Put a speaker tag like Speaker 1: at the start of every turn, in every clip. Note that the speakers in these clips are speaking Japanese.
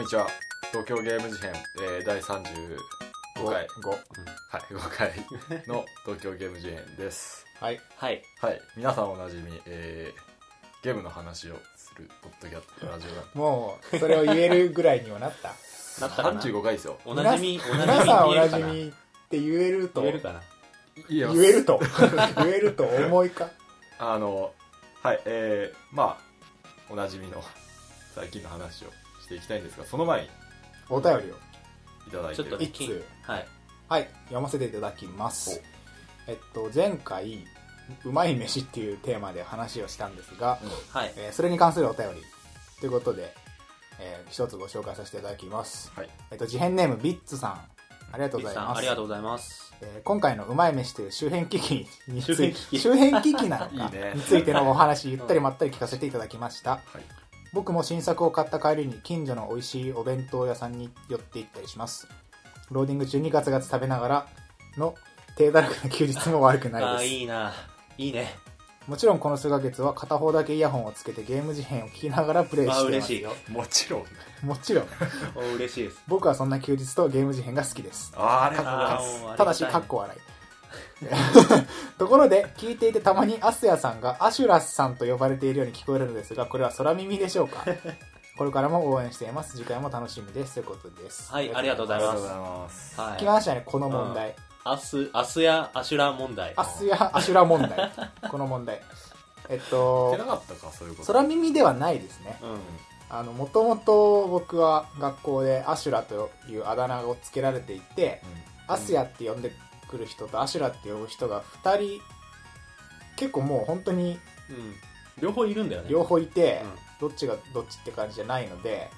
Speaker 1: こんにちは。東京ゲーム事変、えー、第35回、
Speaker 2: 5
Speaker 1: はい、5回の東京ゲーム事変です。
Speaker 2: はい。
Speaker 3: はい。
Speaker 1: はい、皆さんおなじみ、えー、ゲームの話をするポッドキャストラジオなんで
Speaker 2: もうそれを言えるぐらいにはなった。
Speaker 3: なったかな
Speaker 1: ？35回ですよ。
Speaker 3: おなじみ、おなじみ
Speaker 2: 皆さんおなじみって言えると。
Speaker 3: 言えるかな？
Speaker 1: 言え
Speaker 2: ると。言えると思いか？
Speaker 1: あの、はい、えー、まあ、おなじみの最近の話をしていきたいんですが、その前に
Speaker 2: お便りを。
Speaker 1: いただいてる。
Speaker 3: ちょっと
Speaker 2: いつ
Speaker 3: はい。
Speaker 2: はい読ませていただきます。えっと前回うまい飯っていうテーマで話をしたんですが、
Speaker 3: はい。
Speaker 2: えーそれに関するお便り。ということで、えー一つご紹介させていただきます、
Speaker 1: はい。
Speaker 2: えっと事変ネームビッツさん。ありがとうござい
Speaker 3: さん、
Speaker 2: ます
Speaker 3: ありがとうございます。
Speaker 2: えー今回のうまい飯という周辺機器につい
Speaker 3: 周辺機器。
Speaker 2: 周辺機器なのか
Speaker 1: いいね。
Speaker 2: についてのお話ゆったりまったり聞かせていただきました。
Speaker 1: はい。
Speaker 2: 僕も新作を買った帰りに近所の美味しいお弁当屋さんに寄って行ったりしますローディング中にガツガツ食べながらの低だらけな休日も悪くないです
Speaker 3: いいな。いいね。
Speaker 2: もちろんこの数ヶ月は片方だけイヤホンをつけてゲーム事変を聞きながらプレイしてい
Speaker 3: 嬉しい
Speaker 2: ますよ。
Speaker 1: もちろんね。
Speaker 2: もちろん
Speaker 3: お嬉しいです。
Speaker 2: 僕はそんな休日とゲーム事変が好きです
Speaker 1: あーあ。
Speaker 3: あーもうありが
Speaker 2: ただし、かっこ笑い。ところで、聞いていてたまにアスヤさんがアシュラスさんと呼ばれているように聞こえるのですが、これは空耳でしょうか？これからも応援しています。次回も楽しみです。ということです。
Speaker 3: はいありがとうございます
Speaker 1: ありがとうございます。
Speaker 3: はい。
Speaker 2: 聞きましたね、この問題。
Speaker 3: アス、アスやアシュラ問題。
Speaker 2: アスヤ、アシュラ問題。この問題。えっと
Speaker 1: な、かったか、そういうこと。
Speaker 2: 空耳ではないですね。
Speaker 3: うん。
Speaker 2: あの、もともと僕は学校でアシュラというあだ名をつけられていて、アスヤって呼んでくる人とアシュラって呼ぶ人が2人、結構もう本当に
Speaker 3: うん。両方いるんだよね。
Speaker 2: 両方いて、
Speaker 3: うん
Speaker 2: どっちがどっちって感じじゃないので、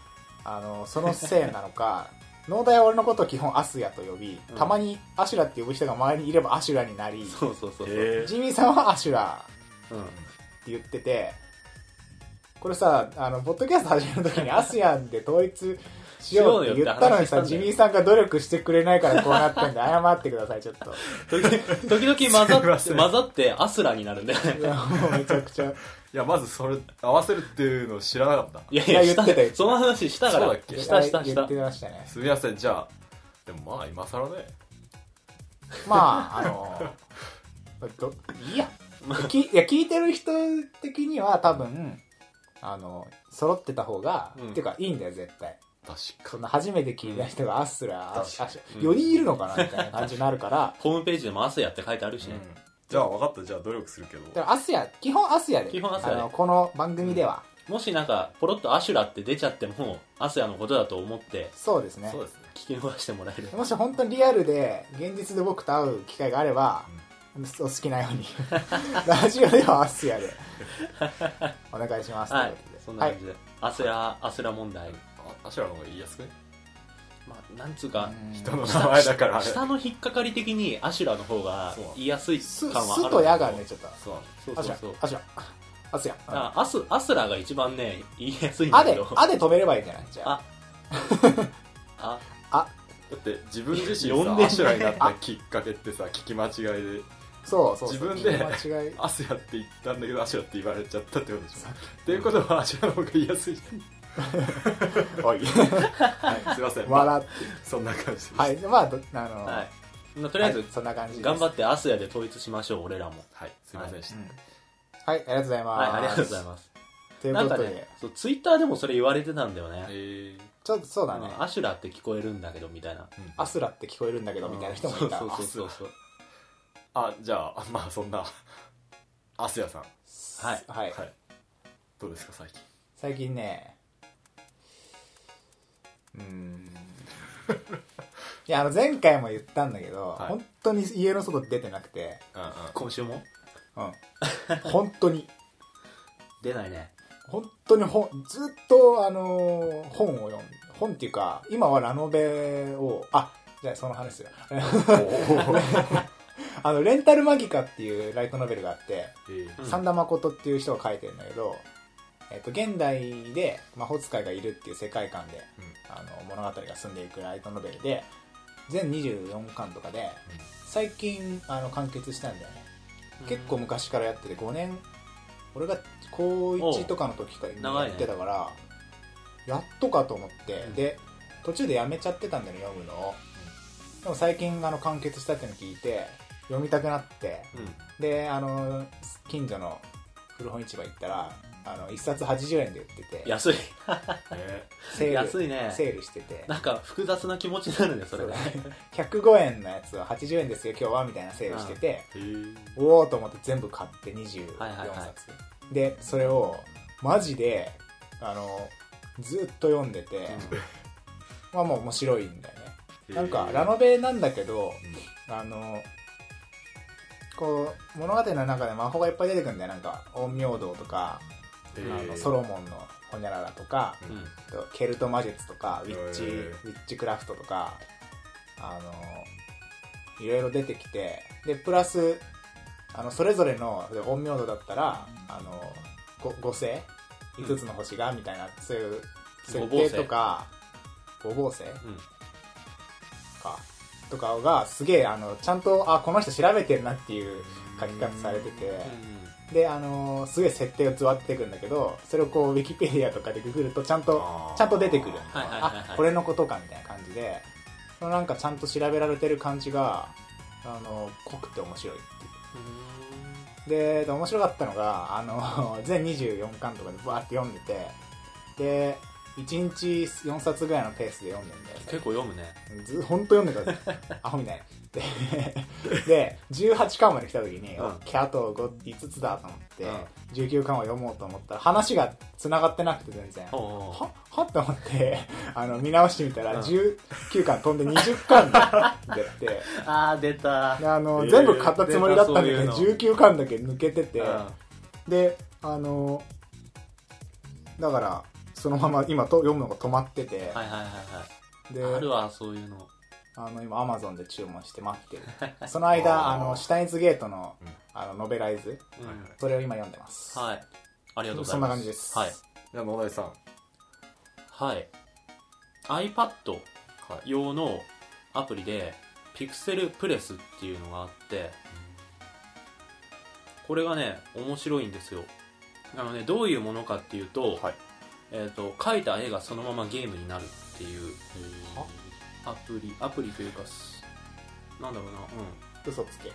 Speaker 2: あの、そのせいなのか、農大は俺のことを基本アスヤと呼び、
Speaker 3: うん
Speaker 2: たまにアシュラって呼ぶ人が周りにいればアシュラになり、
Speaker 3: そうそうそうそう。
Speaker 1: え
Speaker 2: ジミーさんはアシュラ
Speaker 3: うん。
Speaker 2: って言ってて、これさ、あの、ポッドキャスト始めるときにアスヤンで統一しようって言ったのにさ、ジミーさんが努力してくれないからこうなったんで、謝ってください、ちょっと。
Speaker 3: 時々混ざって、混ざってアスラになるんだよね。
Speaker 2: いや、もうめちゃくちゃ。
Speaker 1: いや、まずそれ、合わせるっていうのを知らなかった。
Speaker 3: いやい
Speaker 2: いや
Speaker 3: や、
Speaker 2: 言ってたよ
Speaker 3: その話したから
Speaker 1: そうだっ。け？
Speaker 3: したしたした
Speaker 2: 言って。ましたね。
Speaker 1: すみません、じゃあ、でもまあ、今更ね。
Speaker 2: まあ、あの、どいいや。きいや、聞いてる人的には多分、あの、揃ってた方が、
Speaker 3: うん
Speaker 2: っていうか、いいんだよ、絶対。
Speaker 1: 確か
Speaker 2: そんな初めて聞いた人がアスラ、アシ
Speaker 1: 確
Speaker 2: アシ
Speaker 3: うん
Speaker 2: 4人いるのかなみたいな感じになるから、
Speaker 3: ホームページでもアスやって書いてあるし
Speaker 1: に。
Speaker 3: ね。
Speaker 1: じゃあ、分かった。じゃあ、努力するけど。
Speaker 2: だからアスヤ、基本アスヤで、
Speaker 3: 基本アスヤ
Speaker 2: この番組では、
Speaker 3: もしなんか、ポロッとアシュラって出ちゃっても、アスヤのことだと思って、
Speaker 2: そうですね
Speaker 1: そう。ですね。
Speaker 3: 聞き逃してもらえる。
Speaker 2: もし本当にリアルで、現実で僕と会う機会があれば、お好きなように、ラジオではアスヤで、お願いします。
Speaker 3: はい
Speaker 2: ということで。
Speaker 3: そんな感じで。アスラ、アスラ問題。
Speaker 1: あ、アシュラの方が言いやすくね？
Speaker 3: まあ、なんつうか、
Speaker 2: うん
Speaker 1: 人の名前だからあれ。
Speaker 3: 下の引っかかり的にアシュラの方が言いやすい
Speaker 2: す、
Speaker 3: 感はある
Speaker 2: とやがね、ちょっと。
Speaker 1: そう
Speaker 3: そうそうそう、
Speaker 2: アシュラ、アスヤ。
Speaker 3: あアスアスラが一番ね言いやすいんだ
Speaker 2: あで
Speaker 3: けど、
Speaker 2: あで止めればいいんじゃない？じゃあ。
Speaker 3: あ
Speaker 2: あ、
Speaker 1: だって、自分自身さ、
Speaker 3: 呼んで
Speaker 1: アシュラになったきっかけってさ、聞き間違いで、
Speaker 2: そうそうそう。
Speaker 1: 自分で
Speaker 2: 間違い。
Speaker 1: アスヤって言ったんだけど、アシュラって言われちゃったってことでしょ。っていうことは、アシュラの方が言いやすいじ。ゃん。はい、すいません。まあ
Speaker 2: 笑って。
Speaker 1: そんな感じです。
Speaker 2: はい。まあ、どあの、
Speaker 3: はいまあとりあえず、
Speaker 2: はいそんな感じです。
Speaker 3: 頑張ってアスヤで統一しましょう俺らも
Speaker 1: はい、すいませんでした。
Speaker 2: うんはい、ありがとうございます。
Speaker 3: はいありがとうございます
Speaker 2: ということで、
Speaker 3: なんかねそうツイッターでもそれ言われてたんだよね、
Speaker 1: え
Speaker 2: ちょっとそうだね。
Speaker 3: うんアシュラって聞こえるんだけどみたいな
Speaker 2: アスラって聞こえるんだけど、みたいな人もいた。
Speaker 3: そうそうそうそう
Speaker 1: あ、じゃあ、まあそんな、アスヤさん。
Speaker 3: はい
Speaker 2: はい。
Speaker 1: はい。どうですか、最近？
Speaker 2: 最近ね、うーん。いや、あの、前回も言ったんだけど、
Speaker 1: はい
Speaker 2: 本当に家の外出てなくて、
Speaker 1: うんうん。
Speaker 3: 今週も？
Speaker 2: うん。本当に。
Speaker 3: 出ないね
Speaker 2: 本当に本、ずっと、あのー本を読ん本っていうか、今はラノベを、あ、じゃあその話する。あの、レンタルマギカっていうライトノベルがあって、
Speaker 1: えー
Speaker 3: うん
Speaker 2: 三田誠っていう人が書いてるんだけど、えっと、現代で魔法使いがいるっていう世界観で、あの物語が進んでいくライトノベルで、全24巻とかで、最近あの完結したんだよね。結構昔からやってて5年俺が高1とかの時からやってたから、やっとかと思って、
Speaker 3: うん。
Speaker 2: で途中でやめちゃってたんだよね読むのを、でも最近あの完結したっての聞いて読みたくなって。
Speaker 3: うん。
Speaker 2: であの近所の古本市場行ったらあの1冊80円で売ってて。
Speaker 3: 安い。
Speaker 1: ね
Speaker 2: セール。
Speaker 3: 安いね。
Speaker 2: セールしてて。
Speaker 3: なんか複雑な気持ちになるねそれが
Speaker 2: 105円のやつは80円ですよ今日はみたいなセールしてて、おおと思って全部買って24冊、
Speaker 3: はいはいはい。
Speaker 2: でそれをマジであのずっと読んでて、まあもう面白いんだよね。なんかラノベなんだけどあのこう物語の中で魔法がいっぱい出てくるんだよ。なんか陰陽道とか、あのソロモンのホニャララとか、ケルト魔術とかウィッチ、ウィッチクラフトとかあのいろいろ出てきてでプラスあのそれぞれので陰陽道だったらあのご五星5つの星がみたいな、そういう設定とか五芒星
Speaker 3: うん。
Speaker 2: かとかがすげえあのちゃんとあこの人調べてるなっていう書き方されててであのすげえ設定が詰まってくるんだけどそれをこうウィキペディアとかでググるとちゃんとちゃんと出てくる。
Speaker 3: はいはいはいはい。
Speaker 2: あこれのことかみたいな感じでそのなんかちゃんと調べられてる感じがあの濃くて面白いっていう。でで面白かったのがあの 全24巻とかでバーって読んでてで1日4冊ぐらいのペースで読んでんだよね。
Speaker 3: 結構読むね。
Speaker 2: ず本当読んでくださいアホみたい でで18巻まで来た時に、
Speaker 3: うん。
Speaker 2: オッケーあと 5, 5つだと思って、
Speaker 3: うん。
Speaker 2: 19巻を読もうと思ったら話が繋がってなくて全然。ははって思って あの見直してみたら、
Speaker 3: うん。
Speaker 2: 19巻飛んで20巻でって。
Speaker 3: ああ出た。
Speaker 2: であの、
Speaker 1: えー
Speaker 2: 全部買ったつもりだったんだけど
Speaker 3: 出たそういう
Speaker 2: 19巻だけ抜けてて、
Speaker 3: うん。
Speaker 2: であのだからそのまま今と読むのが止まってて、
Speaker 3: はいはいはいはい。
Speaker 2: で
Speaker 3: あるわそういうの
Speaker 2: あの今アマゾンで注文して待ってる。その間
Speaker 1: あ
Speaker 2: のシュタインズゲートの
Speaker 1: うん。
Speaker 2: あのノベライズ
Speaker 3: うん
Speaker 2: それを今読んでます、
Speaker 3: はい。ありがとうござ
Speaker 2: そん
Speaker 3: います。
Speaker 2: な感じです。
Speaker 3: はい。
Speaker 1: じゃあ野田さん。
Speaker 3: はい。iPad
Speaker 1: はい。
Speaker 3: 用のアプリで Pixel プレスっていうのがあってこれがね面白いんですよ。あのねどういうものかっていうと,、
Speaker 1: はい。
Speaker 3: えー、と描いた絵がそのままゲームになるっていう。
Speaker 2: は？
Speaker 3: アプリアプリというかすなんだろうな
Speaker 2: 嘘つけ。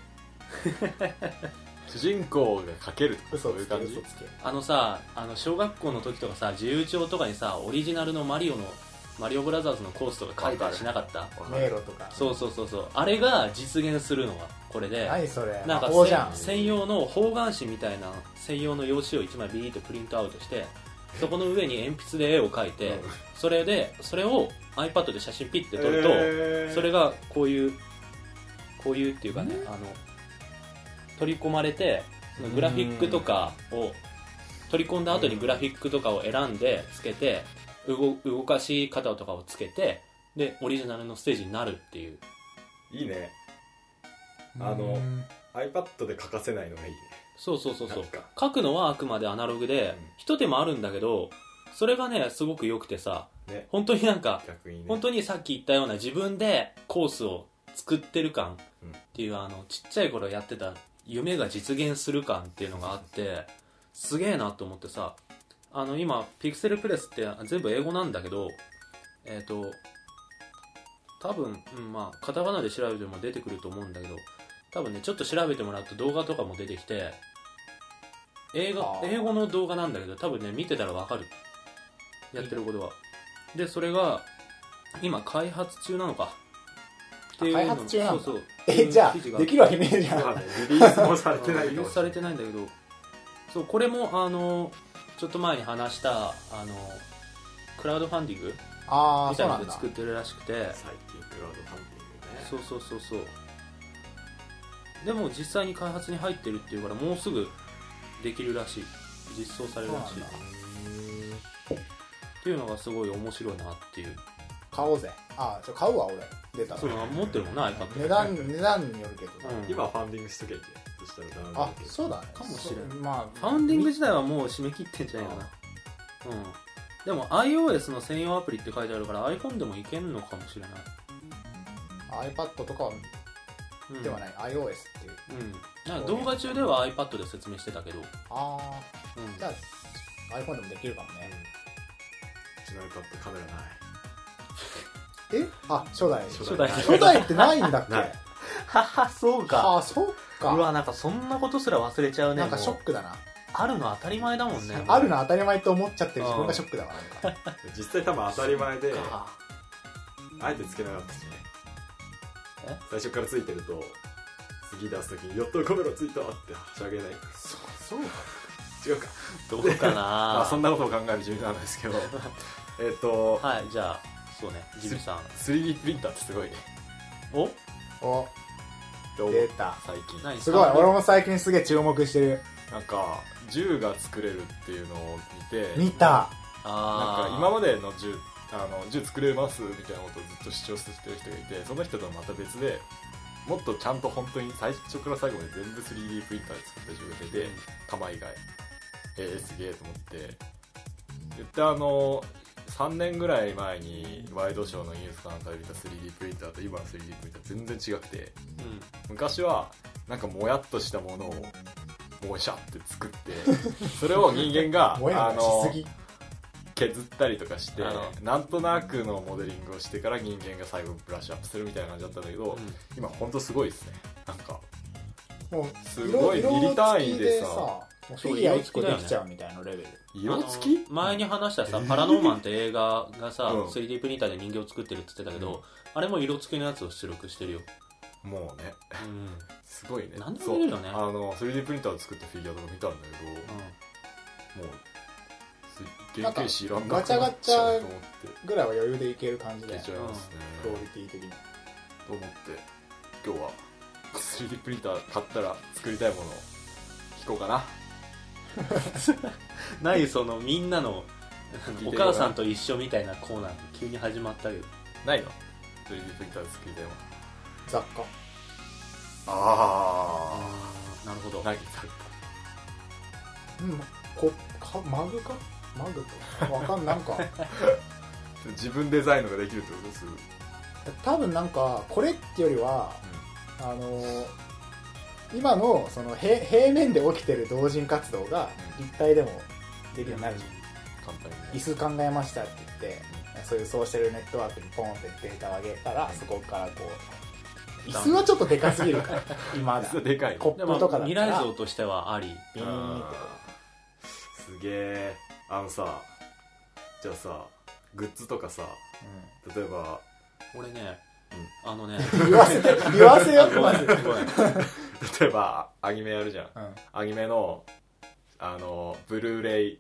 Speaker 1: 主人公が描けるとかそ
Speaker 2: 嘘つけ
Speaker 1: ういう感じ？
Speaker 2: 嘘つけ。
Speaker 3: あのさあの小学校の時とかさ自由帳とかにさオリジナルのマリオのマリオブラザーズのコースとか書いたりしなかった？
Speaker 2: 迷路とか。
Speaker 3: そうそうそうそう。あれが実現するのがこれで。
Speaker 2: 何それ。
Speaker 3: なんか
Speaker 2: 魔法じゃん。
Speaker 3: せ専用の方眼紙みたいな専用の用紙を1枚ビーッとプリントアウトしてそこの上に鉛筆で絵を描いて、
Speaker 1: うん。
Speaker 3: それでそれを iPad で写真ピッて撮ると、
Speaker 1: えー。
Speaker 3: それがこういうこういうっていうかね、あの取り込まれてそのグラフィックとかを取り込んだ後にグラフィックとかを選んでつけて動動かし方とかをつけてでオリジナルのステージになるっていう。
Speaker 1: いいね。あの
Speaker 2: うん。
Speaker 1: iPad で書かせないのがいいね
Speaker 3: そうそうそうそう。
Speaker 1: なんか。
Speaker 3: 書くのはあくまでアナログで、
Speaker 1: うん。
Speaker 3: 一手間あるんだけどそれがねすごく良くてさ
Speaker 1: ね。
Speaker 3: 本当になんか
Speaker 1: 逆にね。
Speaker 3: 本当にさっき言ったような自分でコースを作ってる感
Speaker 1: うん。
Speaker 3: っていうあのちっちゃい頃やってた夢が実現する感っていうのがあってすげえなと思ってさあの今ピクセルプレスって全部英語なんだけどえっ、と多分、うん、まあカタカナで調べても出てくると思うんだけど多分ねちょっと調べてもらうと動画とかも出てきて映画
Speaker 2: あー。
Speaker 3: 英語の動画なんだけど多分ね見てたらわかる。やってることはでそれが今開発中なのか。っていうの
Speaker 2: 開発中なんだ
Speaker 3: そうそう。
Speaker 2: えじゃあできるわけねえじゃん。
Speaker 1: リリースもされてない
Speaker 3: リリースされてないんだけど。そうこれもあのちょっと前に話したあのクラウドファンディング
Speaker 2: ああ
Speaker 3: みたいなので
Speaker 2: そうなんだ
Speaker 3: 作ってるらしくて。
Speaker 1: 最近クラウドファンディングね。
Speaker 3: そうそうそうそうでも実際に開発に入ってるっていうからもうすぐできるらしい。実装されるらしい。っていうのがすごい面白いなっていう。
Speaker 2: 買おうぜ。ああ買うわ俺。出たら。
Speaker 3: そう持ってるもんな iPad
Speaker 2: 値段値段によるけど。
Speaker 3: うん。
Speaker 1: 今ファンディングしとけばいいじゃんそしたらダウンロー
Speaker 2: あそうだね。
Speaker 3: かもしれん。
Speaker 2: そうまあ
Speaker 3: ファンディング自体はもう締め切ってんじゃないかな。うん。でも iOS の専用アプリって書いてあるから iPhone でもいけんのかもしれない。
Speaker 2: iPad とかは
Speaker 3: うん
Speaker 2: ではない。iOS っていう。
Speaker 3: うん。動画中では iPad で説明してたけど、
Speaker 2: ああ
Speaker 3: うん。
Speaker 2: じゃあ iPhone でもできるかもね。
Speaker 1: ちの iPad カメラない。
Speaker 2: え？あ初代。
Speaker 3: 初代。
Speaker 2: 初代。ってないんだっけ？
Speaker 1: ない。
Speaker 3: ははそう
Speaker 2: あそっか。
Speaker 3: うわなんかそんなことすら忘れちゃうね。
Speaker 2: なんかショックだな。
Speaker 3: あるの当たり前だもんね。
Speaker 2: あるの当たり前と思っちゃってる自分がショックだわ。なんか。
Speaker 1: 実際多分当たり前で
Speaker 3: か。
Speaker 1: あえてつけなかったしね
Speaker 3: え？
Speaker 1: 最初からついてると次出す時に「やったカメラついた!」ってはしゃげない。
Speaker 2: そう
Speaker 1: 違うか。
Speaker 3: どうかな？
Speaker 1: まあそんなことを考える地味なんですけど。えっと
Speaker 3: はいじゃあそうね。ジミさん。
Speaker 1: 3D プリンターってすごいね。
Speaker 3: お？
Speaker 2: お。出た。
Speaker 1: 最近。
Speaker 3: 何？
Speaker 2: すごい。俺も最近すげえ注目してる。
Speaker 1: なんか銃が作れるっていうのを見て
Speaker 2: 見た。
Speaker 1: なん
Speaker 3: あ
Speaker 1: か今までの銃あの銃作れますみたいなことをずっと主張してる人がいてその人とはまた別でもっとちゃんと本当に最初から最後まで全部 3D プリンターで作った銃が出て弾以外。えー、すげえと思って。言ってあの3年ぐらい前にワイドショーのニュースかなんかで見た 3D プリンターと今の 3D プリンター全然違くて
Speaker 3: うん。
Speaker 1: 昔はなんかもやっとしたものをもしゃって作って それを人間が
Speaker 2: もや
Speaker 1: あの
Speaker 2: もやしすぎ
Speaker 1: 削ったりとかしてなんとなくのモデリングをしてから人間が最後ブラッシュアップするみたいな感じだったんだけど、
Speaker 3: うん。
Speaker 1: 今本当すごいですね。なんか
Speaker 2: もう
Speaker 1: すごい
Speaker 2: 色
Speaker 1: ミリ単位でさ
Speaker 2: 色付きもうフィギュア1個できちゃうみたいなレベル
Speaker 1: 色付き？
Speaker 3: 前に話したさ「パラノーマン」って映画がさ、
Speaker 1: うん。
Speaker 3: 3D プリンターで人形を作ってるって言ってたけど、
Speaker 1: うん。
Speaker 3: あれも色付きのやつを出力してるよ、
Speaker 1: もうね。
Speaker 3: うん。
Speaker 1: すごいね。
Speaker 3: なんでも見れるよね。
Speaker 1: あの 3D プリンターで作ったフィギュアとか見たんだけど、もうん。なくなっちゃうと思って
Speaker 2: ぐらいは余裕でいける感じで
Speaker 1: ね、
Speaker 2: クオリティ的に。
Speaker 1: と思って今日は 3D プリンター買ったら作りたいものを聞こうかな。
Speaker 3: ないそのみんなのお母さんと一緒みたいなコーナー急に始まったけど。
Speaker 1: ないの？3D プリンターで作りたいもの。
Speaker 2: 雑貨。
Speaker 1: あ
Speaker 3: ああなるほど。
Speaker 1: あ何作っ
Speaker 2: うんこかマグかマグと。わかんなんか。
Speaker 1: た自分デザインのができるってことですぐ。
Speaker 2: 多分なんかこれってよりはあのー今のその平平面で起きてる同人活動が立体でもできるようになるじゃん。
Speaker 1: 簡単にね。
Speaker 2: 椅子考えましたって言ってそういうソーシャルネットワークにポンってデータを上げたらそこからこう椅子はちょっとでかすぎるから。今だ。
Speaker 1: でかい。
Speaker 2: コッ
Speaker 3: でも
Speaker 2: プとかだったら。
Speaker 3: 未来像としてはあり。
Speaker 2: ビー。ンって
Speaker 1: すげえあのさじゃあさグッズとかさ例えば
Speaker 3: 俺ね、あのね
Speaker 2: うん言わせて 言わせよってま
Speaker 3: ごめん
Speaker 1: 例えばアニメやるじゃん。アニメのあのブルーレイ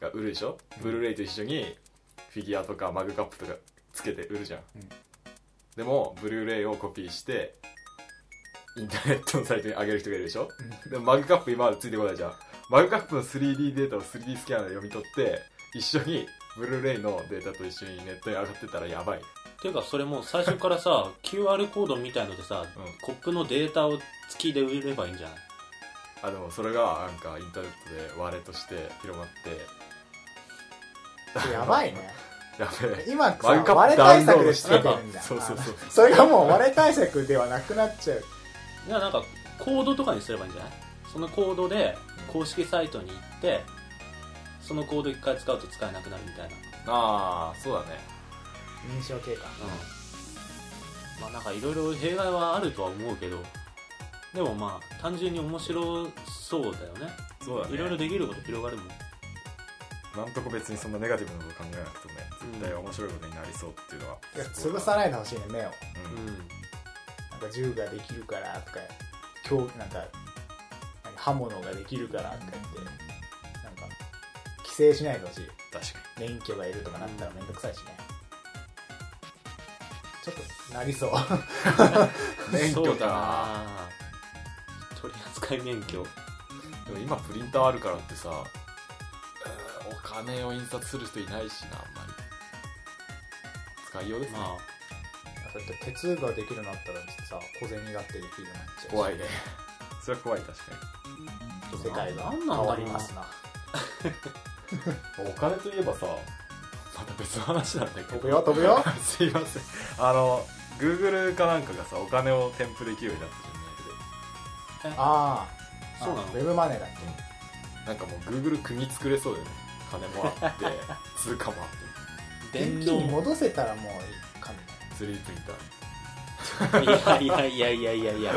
Speaker 1: が売るでしょ、
Speaker 2: うん。
Speaker 1: ブルーレイと一緒にフィギュアとかマグカップとかつけて売るじゃん、
Speaker 2: うん。
Speaker 1: でもブルーレイをコピーしてインターネットのサイトに上げる人がいるでしょ？でもマグカップ今までついてこないじゃんマグカップの 3D データを 3D スキャナーで読み取って一緒にブルーレイのデータと一緒にネットに上がってたらやばい。
Speaker 3: っていうかそれもう最初からさ QR コードみたいのでさ、
Speaker 1: うん。
Speaker 3: コップのデータを付きで売ればいいんじゃない？
Speaker 1: あでもそれがなんかインターネットで割れとして広まって。
Speaker 2: やばいね。
Speaker 1: やべえ。
Speaker 2: 今さ割れ対策でつけてるんだ。
Speaker 1: そうそうそう。
Speaker 2: それがもう割れ対策ではなくなっちゃう。
Speaker 3: いやなんかコードとかにすればいいんじゃない？そのコードで公式サイトに行ってそのコード一回使うと使えなくなるみたいな。
Speaker 1: ああそうだね。
Speaker 2: 認証経過
Speaker 3: うん。まあなんかいろいろ弊害はあるとは思うけどでもまあ単純に面白そうだよね。
Speaker 1: そうだね。
Speaker 3: いろいろできること広がるもん。
Speaker 1: なんとか別にそんなネガティブなこと考えなくてもね絶対面白いことになりそうっていうのは、
Speaker 2: いや潰さないでほしいね目を。
Speaker 1: うん。
Speaker 3: うん
Speaker 2: なんか銃ができるからとか今日なんか刃物ができるからとか言ってなんか規制しないでほしい。
Speaker 1: 確か
Speaker 2: 免許がいるとかなったらめんどくさいしね。ちょっとなりそう。
Speaker 1: に 免許
Speaker 3: そうだ
Speaker 1: か
Speaker 3: な。取扱免許。
Speaker 1: でも今プリンターあるからってさうんお金を印刷する人いないしなあんまり。使いようですね、
Speaker 3: ま
Speaker 2: だって鉄ができるようになったらさ小銭だってできるようになっちゃうし。
Speaker 1: 怖いねそれは怖い確か
Speaker 2: 世界が変
Speaker 3: なんなんだろうな。
Speaker 2: わりますな。
Speaker 1: に お金といえばさまた別の話なんだけ
Speaker 2: 飛ぶ
Speaker 1: ど
Speaker 2: よ飛ぶよ。
Speaker 1: すいません。あの Google かなんかがさお金を添付できるようになったじゃんメールで
Speaker 2: ああ。
Speaker 3: そうなの？
Speaker 2: ウェブマネーだっ
Speaker 1: なんかもう Google 国作れそうだよね。金もらって 通貨もらって。
Speaker 3: 電
Speaker 2: 現金に
Speaker 3: 動
Speaker 2: 戻せたらもういいかみたい
Speaker 1: 3D プリンター
Speaker 3: いやいやいやいやいやいや。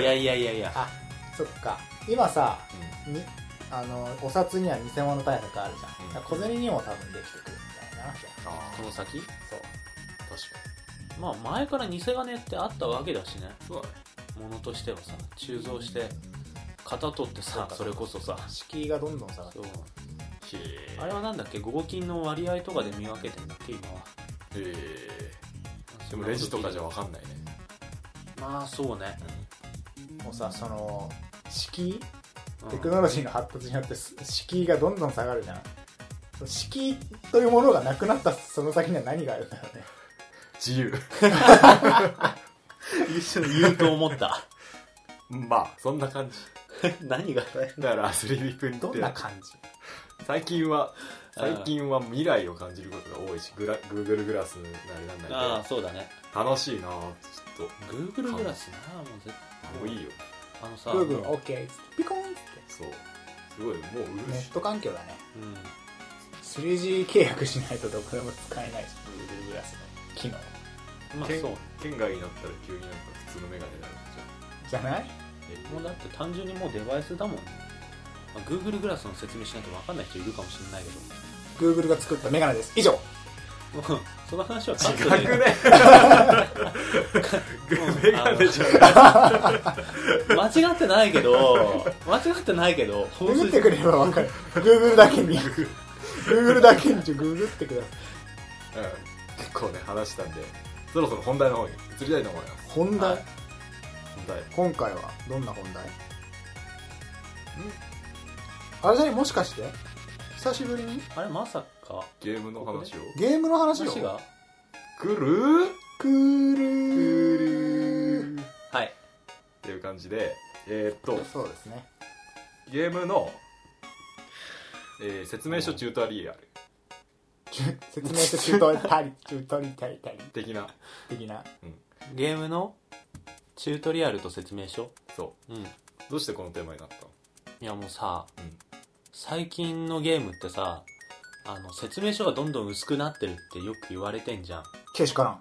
Speaker 3: いやいやいやいや。
Speaker 2: なあそっか。今さ
Speaker 1: う
Speaker 2: にあのお札には偽物対策あるじゃん、
Speaker 1: うん。
Speaker 2: 小銭にも多分できてくるみたいな
Speaker 1: あ
Speaker 3: この先？
Speaker 2: そう。
Speaker 1: 確か
Speaker 3: まあ前から偽金ってあったわけだしね。
Speaker 1: うだね
Speaker 3: ものとしてはさ鋳造して型取ってさそれこそさ。
Speaker 2: 敷居がどんどん下がって
Speaker 3: あれはなんだっけ？合金の割合とかで見分けてんだっけ？今は。
Speaker 1: へえでもレジとかじゃ分かんないね。
Speaker 3: まあそうね、
Speaker 2: もうさその敷居
Speaker 3: うん。
Speaker 2: テクノロジーの発達によってす敷居がどんどん下がるじゃん。敷居というものがなくなったその先には何があるんだろうね。
Speaker 1: 自由。
Speaker 3: 一緒に言うと思った。
Speaker 1: まあそんな感じ。
Speaker 3: 何が
Speaker 1: だから 3D プリン
Speaker 2: どん
Speaker 1: ト
Speaker 2: な感じ？
Speaker 1: 最近は最近は未来を感じることが多いしグラ Google グラスなりなんな
Speaker 3: ああ
Speaker 1: り
Speaker 3: そうだね。
Speaker 1: で楽しいなぁちょっ
Speaker 3: Google グラスなもう絶
Speaker 1: ともういいよ。
Speaker 3: あのさ
Speaker 2: Google OK ピコンって。
Speaker 1: そう。すごいもう売るし。
Speaker 2: ネット環境だね。
Speaker 3: うん。
Speaker 2: 3G 契約しないとどこでも使えないし Google グラスの機能。
Speaker 1: 県
Speaker 3: まあそう
Speaker 1: 県外になったら急になんか普通のメガネになる
Speaker 2: じゃない
Speaker 1: じゃん
Speaker 3: もうだって単純にもうデバイスだもんね、まあ、Google グラスの説明しないと分かんない人いるかもしれないけど。
Speaker 2: Google が作ったメガネです。以上。
Speaker 3: も うその話はカットで。
Speaker 1: 違くね。メガネじゃん。
Speaker 3: 間違ってないけど間違ってないけど
Speaker 2: ググってくれれば分かる。Google だけに Google だけにちょググってください。
Speaker 1: うん。結構ね話したんでそろそろ本題の方に移りたいと思います。
Speaker 2: 本題、
Speaker 3: はい。
Speaker 1: 本題。
Speaker 2: 今回はどんな本題？あれもしかして？久しぶりに？
Speaker 3: あれまさか？
Speaker 1: ゲームの話を？
Speaker 2: ゲームの話を？
Speaker 3: 話が？
Speaker 1: 来る？
Speaker 2: くる。
Speaker 3: はい。
Speaker 1: っていう感じでえーっと
Speaker 2: そうですね。
Speaker 1: ゲームの、えー説明書チュートリアル。
Speaker 2: 説明書中途たり中途りたりたり
Speaker 1: 的な。
Speaker 2: 的な。
Speaker 3: ゲームのチュートリアルと説明書？
Speaker 1: そ
Speaker 3: う。ん。
Speaker 1: うどうしてこのテーマになったの？
Speaker 3: いやもうさ
Speaker 1: うん
Speaker 3: 最近のゲームってさあの説明書がどんどん薄くなってるってよく言われてんじゃん。
Speaker 2: けしからん。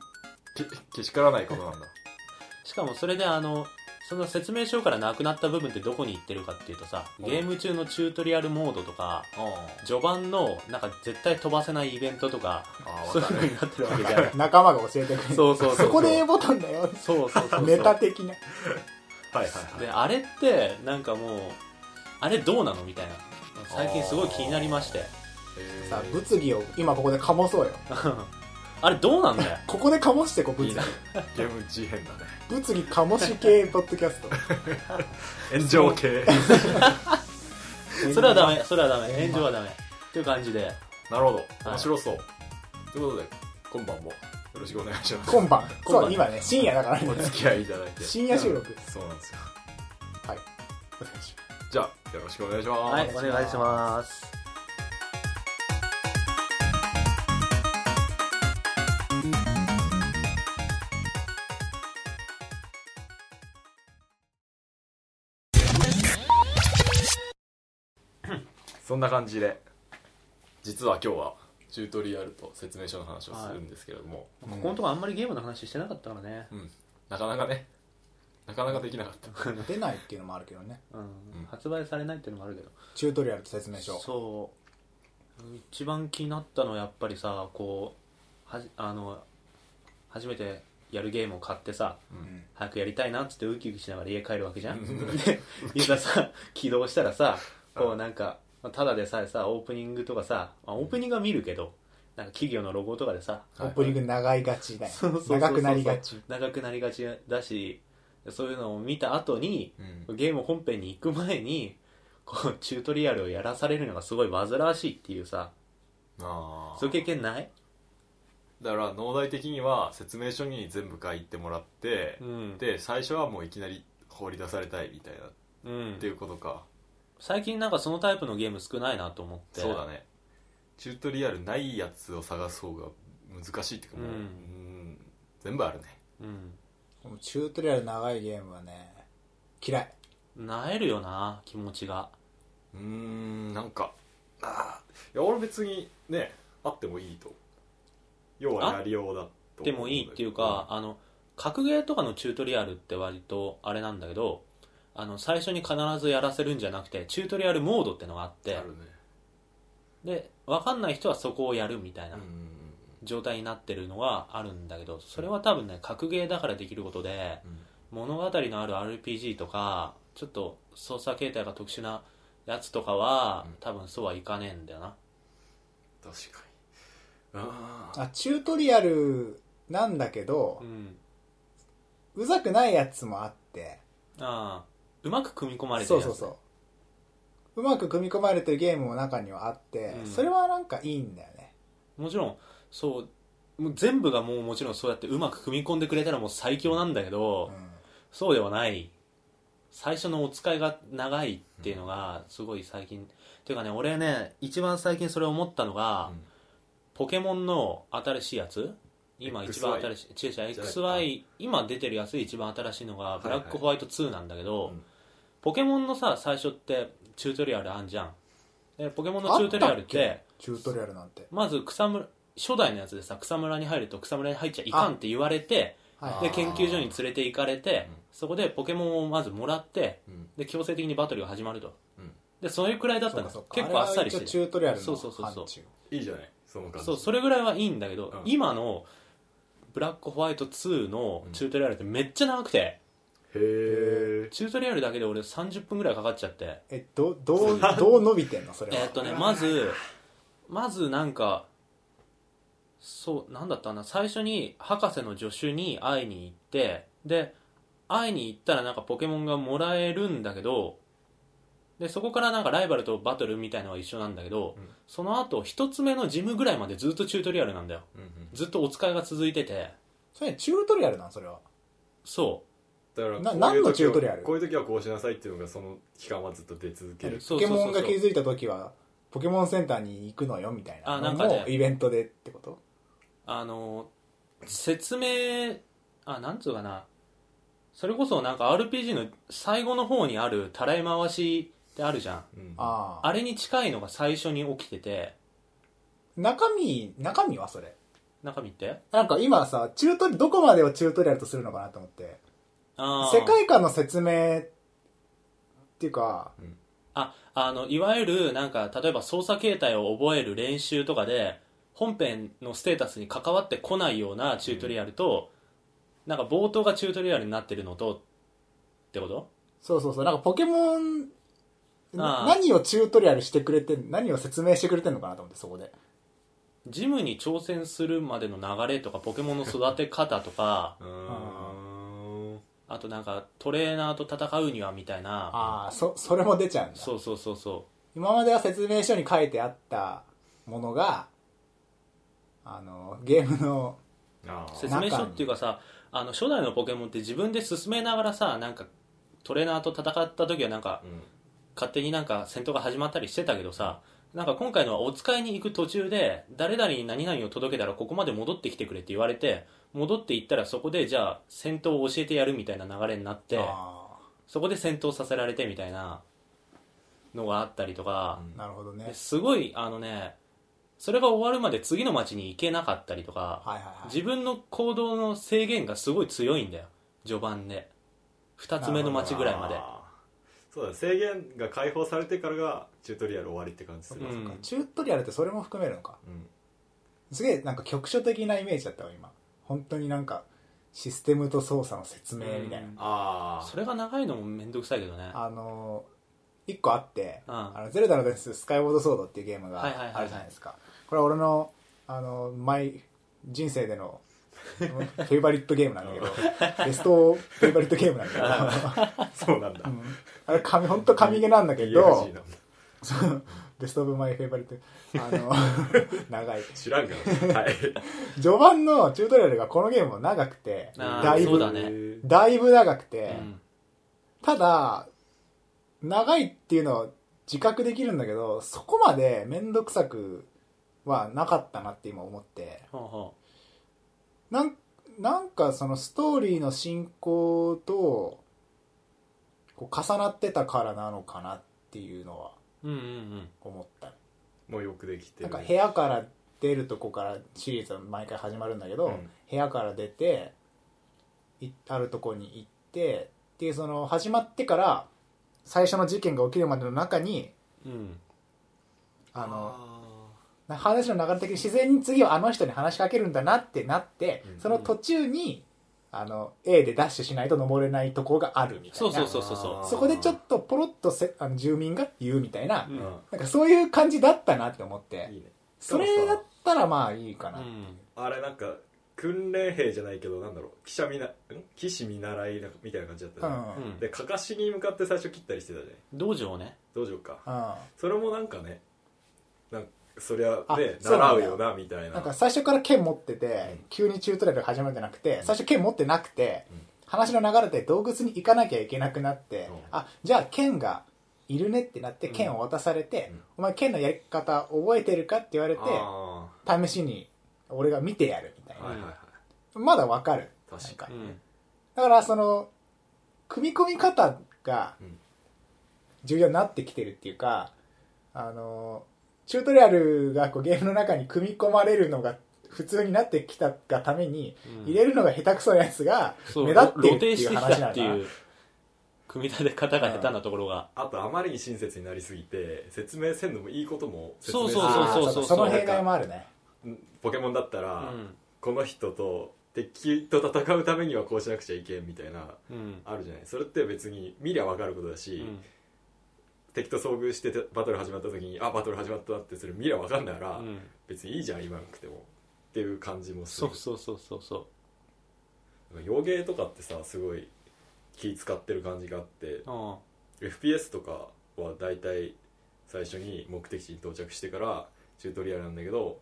Speaker 1: けけしからないことなんだ。
Speaker 3: しかもそれであのその説明書からなくなった部分ってどこに行ってるかっていうとさ
Speaker 1: うん。
Speaker 3: ゲーム中のチュートリアルモードとか
Speaker 1: あ
Speaker 3: 序盤のなんか絶対飛ばせないイベントとか
Speaker 1: あ
Speaker 3: そういう風になってるわけじゃん。
Speaker 2: 仲間が教えてくれる。
Speaker 3: そうそうそうそう。
Speaker 2: そこで A ボタンだよ。
Speaker 3: そうそうそうそう。
Speaker 2: ネタ的な。
Speaker 1: はいはいはい。
Speaker 3: であれってなんかもうあれどうなのみたいな最近すごい気になりまして。
Speaker 1: えー
Speaker 2: さあ物議を今ここで醸そうよ。
Speaker 3: あれどうなんだよ。
Speaker 2: ここで醸してこう物議。
Speaker 1: いいな。ゲーム事変だね。
Speaker 2: 物議醸し系ポッドキャスト。
Speaker 1: 炎上系。
Speaker 3: それはダメそれはダメ。炎上はダメ。っていう感じで。
Speaker 1: なるほど。面白そう、ということで今晩もよろしくお願いします。
Speaker 2: 今晩。
Speaker 3: 今晩
Speaker 2: そう今ね。深夜だからね。
Speaker 1: お付き合いいただいて。
Speaker 2: 深夜収録。
Speaker 1: そうなんですよ。
Speaker 2: はい。お願いします
Speaker 1: じゃあよろしくお願いします、
Speaker 3: はい
Speaker 2: お願いし
Speaker 3: ます。
Speaker 1: そんな感じで実は今日はチュートリアルと説明書の話をするんですけれども、
Speaker 3: ここのとこあんまりゲームの話してなかったからね。
Speaker 1: うん。なかなかねなかなかできなかった。
Speaker 2: 出ないっていうのもあるけどね。
Speaker 3: うん。
Speaker 1: うん。
Speaker 3: 発売されないっていうのもあるけど。
Speaker 2: チュートリアルと説明書。
Speaker 3: そう。一番気になったのはやっぱりさこうはじあの初めてやるゲームを買ってさ
Speaker 2: うん。
Speaker 3: 早くやりたいなっつってウキウキしながら家帰るわけじゃん。
Speaker 1: うん。
Speaker 3: でいざさ起動したらさこ
Speaker 1: う
Speaker 3: うんなんかまあただでさえさオープニングとかさ、まあ、オープニングは見るけどなんか企業のロゴとかでさ
Speaker 2: オープニング長いがちだよ。長くなりがち。
Speaker 3: 長くなりがちだしそういうのを見た後に
Speaker 1: うん。
Speaker 3: ゲーム本編に行く前にこうチュートリアルをやらされるのがすごい煩わしいっていうさ
Speaker 1: ああ
Speaker 3: そういう経験ない？
Speaker 1: だから農大的には説明書に全部書いてもらって、
Speaker 3: うん。
Speaker 1: で最初はもういきなり放り出されたいみたいなっ
Speaker 3: うん。
Speaker 1: ていうことか、
Speaker 3: 最近なんかそのタイプのゲーム少ないなと思って。
Speaker 1: そうだね。チュートリアルないやつを探す方が難しいっていうかもう、
Speaker 3: うん。
Speaker 1: うん。全部あるね。
Speaker 3: うん
Speaker 2: このチュートリアル長いゲームはね嫌い。
Speaker 3: なえるよな気持ちが。
Speaker 1: うーんなんかあーや俺別にねあってもいいと。要はやりようだと
Speaker 3: でもいいっていうか、あの格ゲーとかのチュートリアルって割とあれなんだけどあの最初に必ずやらせるんじゃなくてチュートリアルモードってのがあって。
Speaker 1: あるね。
Speaker 3: で分かんない人はそこをやるみたいな。
Speaker 1: うん
Speaker 3: 状態になってるのがあるんだけどそれは多分ね格ゲーだからできることで物語のある RPG とかちょっと操作形態が特殊なやつとかは、
Speaker 1: うん。
Speaker 3: 多分そうはいかねえんだよな。
Speaker 1: 確かに。ああ
Speaker 2: あチュートリアルなんだけど
Speaker 3: う、ん。
Speaker 2: うざくないやつもあって。
Speaker 3: ああうまく組み込まれてるやつ
Speaker 2: そうそうそう。うまく組み込まれてるゲームも中にはあって、
Speaker 3: うん。
Speaker 2: それはなんかいいんだよね。
Speaker 3: もちろんそうもう全部がもうもちろんそうやってうまく組み込んでくれたらもう最強なんだけど、
Speaker 2: うん。
Speaker 3: そうではない。最初のお使いが長いっていうのがすごい最近、っていうかね俺ね一番最近それ思ったのが、
Speaker 1: うん。
Speaker 3: ポケモンの新しいやつ？今一番新しい違う違う XY 今出てるやつで一番新しいのがブラックホワイト2なんだけど、
Speaker 1: うん。
Speaker 3: ポケモンのさ最初ってチュートリアルあんじゃん。でポケモンのチュートリアルっ
Speaker 2: てけチュートリアルなんて。
Speaker 3: まず草むら初代のやつでさ草むらに入ると草むらに入っちゃいかんって言われて
Speaker 2: はい。
Speaker 3: で研究所に連れて行かれて
Speaker 1: うん。
Speaker 3: そこでポケモンをまずもらって
Speaker 1: うん。
Speaker 3: で強制的にバトルが始まると。
Speaker 1: うん。
Speaker 3: でそれくらいだったの。
Speaker 2: そうかそうか。
Speaker 3: 結構あっさりして
Speaker 2: チュートリアルの
Speaker 3: そうそうそうそう。
Speaker 1: いいじゃない？その感じ。
Speaker 3: そうそれぐらいはいいんだけど、
Speaker 1: うん。
Speaker 3: 今のブラックホワイト2のチュートリアルってめっちゃ長くて、
Speaker 1: へえ
Speaker 3: チュートリアルだけで俺30分ぐらいかかっちゃって。
Speaker 2: えどどうどう伸びてんの？それは。
Speaker 3: えーっとねまずまずなんかそうなんだったかな。最初に博士の助手に会いに行ってで会いに行ったらなんかポケモンがもらえるんだけどでそこからなんかライバルとバトルみたいのは一緒なんだけど、
Speaker 1: うん。
Speaker 3: その後一つ目のジムぐらいまでずっとチュートリアルなんだよ。
Speaker 1: うんうん
Speaker 3: ずっとお使いが続いてて。
Speaker 2: それチュートリアルなん？それは。
Speaker 3: そ
Speaker 1: だから
Speaker 2: な何のチュートリアル？
Speaker 1: こういう時はこうしなさいっていうのがその期間はずっと出続ける。
Speaker 2: ポケモンが気づいた時はポケモンセンターに行くのよみたいなの
Speaker 3: あなんかね。
Speaker 2: もイベントでってこと？
Speaker 3: うあの説明あなんつうかな。それこそなんか RPG の最後の方にあるたらい回しってあるじゃん。
Speaker 1: うん。
Speaker 2: ああ
Speaker 3: あれに近いのが最初に起きてて。
Speaker 2: 中身中身はそれ。
Speaker 3: 中身って？
Speaker 2: なんか今さチュートリどこまでをチュートリアルとするのかなと思って。
Speaker 3: あー。
Speaker 2: 世界観の説明っていうか。
Speaker 3: ああのいわゆるなんか例えば操作形態を覚える練習とかで本編のステータスに関わってこないようなチュートリアルと、なんか冒頭がチュートリアルになってるのとってこと？
Speaker 2: そうそうそう。なんかポケモン何をチュートリアルしてくれてん何を説明してくれてんのかなと思ってそこで。
Speaker 3: ジムに挑戦するまでの流れとかポケモンの育て方とか あとなんかトレーナーと戦うにはみたいな。
Speaker 2: ああそそれも出ちゃうんだ。
Speaker 3: そうそうそうそ
Speaker 2: 今までは説明書に書いてあったものがあのゲームの
Speaker 3: 説明書っていうかさあの初代のポケモンって自分で進めながらさなんかトレーナーと戦った時はなんか
Speaker 1: うん。
Speaker 3: 勝手になんか戦闘が始まったりしてたけどさなんか今回のはお使いに行く途中で誰々に何々を届けたらここまで戻ってきてくれって言われて戻っていったらそこでじゃあ戦闘を教えてやるみたいな流れになって
Speaker 2: あ
Speaker 3: そこで戦闘させられてみたいなのがあったりとか、
Speaker 2: あなるほどね。
Speaker 3: ですごいあのねそれが終わるまで次の街に行けなかったりとか
Speaker 2: はいはいはい。
Speaker 3: 自分の行動の制限がすごい強いんだよ。序盤で。2つ目の街ぐらいまで。
Speaker 1: そうだ制限が解放されてからがチュートリアル終わりって感じする、
Speaker 3: うん。
Speaker 2: チュートリアルってそれも含めるのか。
Speaker 1: うん。
Speaker 2: すげえなんか局所的なイメージだったわ今。本当になんかシステムと操作の説明みたいな、
Speaker 3: うん。
Speaker 1: ああ
Speaker 3: それが長いのも面倒くさいけどね。
Speaker 2: あの一個あって「
Speaker 3: うん。
Speaker 2: あのゼルダの伝説スカイウォードソード」っていうゲームがあるじゃないですか。これは俺のあの毎人生での フェイバリットゲームなんだけど ベストフェイバリットゲームなんだけど。
Speaker 1: そうなんだ、
Speaker 2: うん。あれ神本当神ゲーなんだけど best of my favorite。あの長い。
Speaker 1: 知らんけど。はい。
Speaker 2: 序盤のチュートリアルがこのゲームも長くてだいぶ
Speaker 3: だね。
Speaker 2: だいぶ長くて、
Speaker 3: うん。
Speaker 2: ただ長いっていうのは自覚できるんだけどそこまで面倒くさくはなかったなって今思って。なんなんかそのストーリーの進行とこう重なってたからなのかなっていうのは
Speaker 3: ううんうんうん。
Speaker 2: 思った。
Speaker 1: もうよくできてる。
Speaker 2: なんか部屋から出るとこからシリーズは毎回始まるんだけど、
Speaker 1: うん。
Speaker 2: 部屋から出ていあるとこに行ってっていうその始まってから最初の事件が起きるまでの中に
Speaker 3: うん。
Speaker 2: あの話の流れ的に自然に次はあの人に話しかけるんだなってなって、
Speaker 1: うん。
Speaker 2: その途中にあの A でダッシュしないと登れないところがあるみたいな。
Speaker 3: そうそうそうそうそ
Speaker 2: こでちょっとポロッとせあの住民が言うみたいな、
Speaker 3: うん。
Speaker 1: ー
Speaker 2: なんかそういう感じだったなって思って。
Speaker 1: いいね。
Speaker 2: それだったらまあいいかな、
Speaker 3: うん。
Speaker 1: あれなんか訓練兵じゃないけどなんだろう記者みなん？騎士見習いみたいな感じだったね、
Speaker 2: うん。うん。
Speaker 3: うん。
Speaker 1: でかかしに向かって最初切ったりしてたじゃない
Speaker 3: 道場ね。
Speaker 1: 道場か。
Speaker 2: うん。
Speaker 1: それもなんかねなんかそりゃ
Speaker 2: あ
Speaker 1: ね
Speaker 2: そうなんだ。よ
Speaker 1: 習うよなみたいな。
Speaker 2: なんか最初から剣持ってて、
Speaker 1: うん。
Speaker 2: 急にチュートリアルが始まるんじゃなくて、最初剣持ってなくて、
Speaker 1: うん。
Speaker 2: 話の流れで洞窟に行かなきゃいけなくなって、
Speaker 1: うん。
Speaker 2: あ、じゃあ剣がいるねってなって剣を渡されて、
Speaker 1: うん。
Speaker 2: お前剣のやり方覚えてるかって言われて、
Speaker 1: あ
Speaker 2: 試しに俺が見てやる
Speaker 1: はいはいはい。
Speaker 2: まだわかる。
Speaker 1: 確かに。
Speaker 2: だからその、組み込み方が
Speaker 1: うん。
Speaker 2: 重要になってきてるっていうか、あの、チュートリアルがこうゲームの中に組み込まれるのが普通になってきたがために、
Speaker 3: うん。
Speaker 2: 入れるのが下手くそなやつが
Speaker 3: そう。
Speaker 2: 目立ってるっていう話なのかな。
Speaker 3: たっていう組み立て方が下手なところが。
Speaker 1: あとあまりに親切になりすぎて説明せんのもいいことも説明
Speaker 3: そうそう
Speaker 2: あー
Speaker 3: そうそう
Speaker 2: その弊害もあるね。
Speaker 1: うん。ポケモンだったら、
Speaker 3: うん
Speaker 1: この人と敵と戦うためにはこうしなくちゃいけんみたいな
Speaker 3: うん。
Speaker 1: あるじゃない。それって別に見りゃ分かることだし、
Speaker 3: うん。
Speaker 1: 敵と遭遇しててバトル始まった時にあバトル始まったなってそれ見りゃ分かんないから、
Speaker 3: うん。
Speaker 1: 別にいいじゃん言わなくてもっていう感じもする。
Speaker 3: そうそうそうそうそ
Speaker 1: 洋芸とかってさすごい気使ってる感じがあって FPS とかは大体最初に目的地に到着してからチュートリアルなんだけど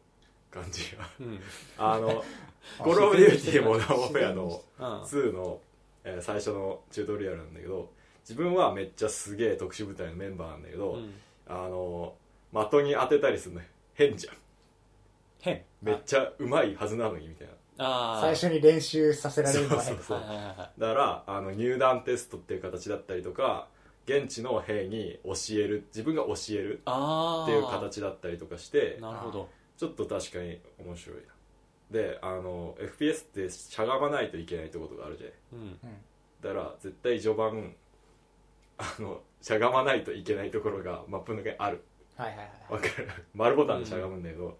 Speaker 1: 感じが。
Speaker 3: うん。
Speaker 1: あの「コール・オブ・デューティー・モダン・オフェア」の
Speaker 3: うん。
Speaker 1: 2の、えー最初のチュートリアルなんだけど自分はめっちゃすげえ特殊部隊のメンバーなんだけど、
Speaker 3: うん。
Speaker 1: あの的に当てたりするの変じゃん。
Speaker 3: 変。
Speaker 1: めっちゃうまいはずなのにみたいな。
Speaker 3: ああ
Speaker 2: 最初に練習させられるのが変
Speaker 1: そうそう
Speaker 3: はいはいはいはい
Speaker 1: だからあの入団テストっていう形だったりとか現地の兵に教える自分が教える
Speaker 3: ああ
Speaker 1: っていう形だったりとかして
Speaker 3: なるほど
Speaker 1: ちょっと確かに面白いな。であの FPS ってしゃがまないといけないってことがあるじゃん。
Speaker 3: うん。
Speaker 1: だから絶対序盤あのしゃがまないといけないところがマップの中にある。
Speaker 2: はいはいはい
Speaker 1: わかる？丸ボタンでしゃがむんだけど、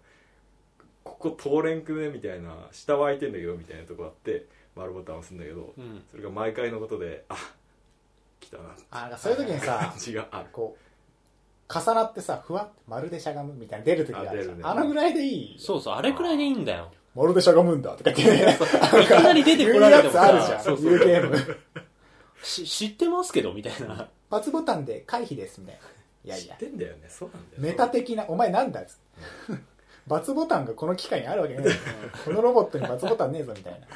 Speaker 1: ここ通れんくね？みたいな下は空いてんだけどみたいなとこあって丸ボタンを押すんだけど、
Speaker 3: うん。
Speaker 1: それが毎回のことであ来たな。って
Speaker 2: あなんかそういう時にさ
Speaker 1: 感じがある。
Speaker 2: こう重なってさふわってまるでしゃがむみたいな出る時があるじゃ
Speaker 1: あ出るね。
Speaker 2: んあのぐらいでいい
Speaker 3: そうそうあれくらいでいいんだよ。
Speaker 2: まるでしゃがむんだとか言って。ね
Speaker 3: いきなり出てこられても
Speaker 2: 言うやつあるじゃん。
Speaker 3: そうそう。
Speaker 2: 言うゲーム。
Speaker 3: し知ってますけどみたいな。
Speaker 2: バツボタンで回避ですみたいな。いやいや。
Speaker 1: 知ってんだよね。そうなんだよ。
Speaker 2: メタ的なお前なんだっつってバツボタンがこの機械にあるわけねえこのロボットにバツボタンねえぞみたいな。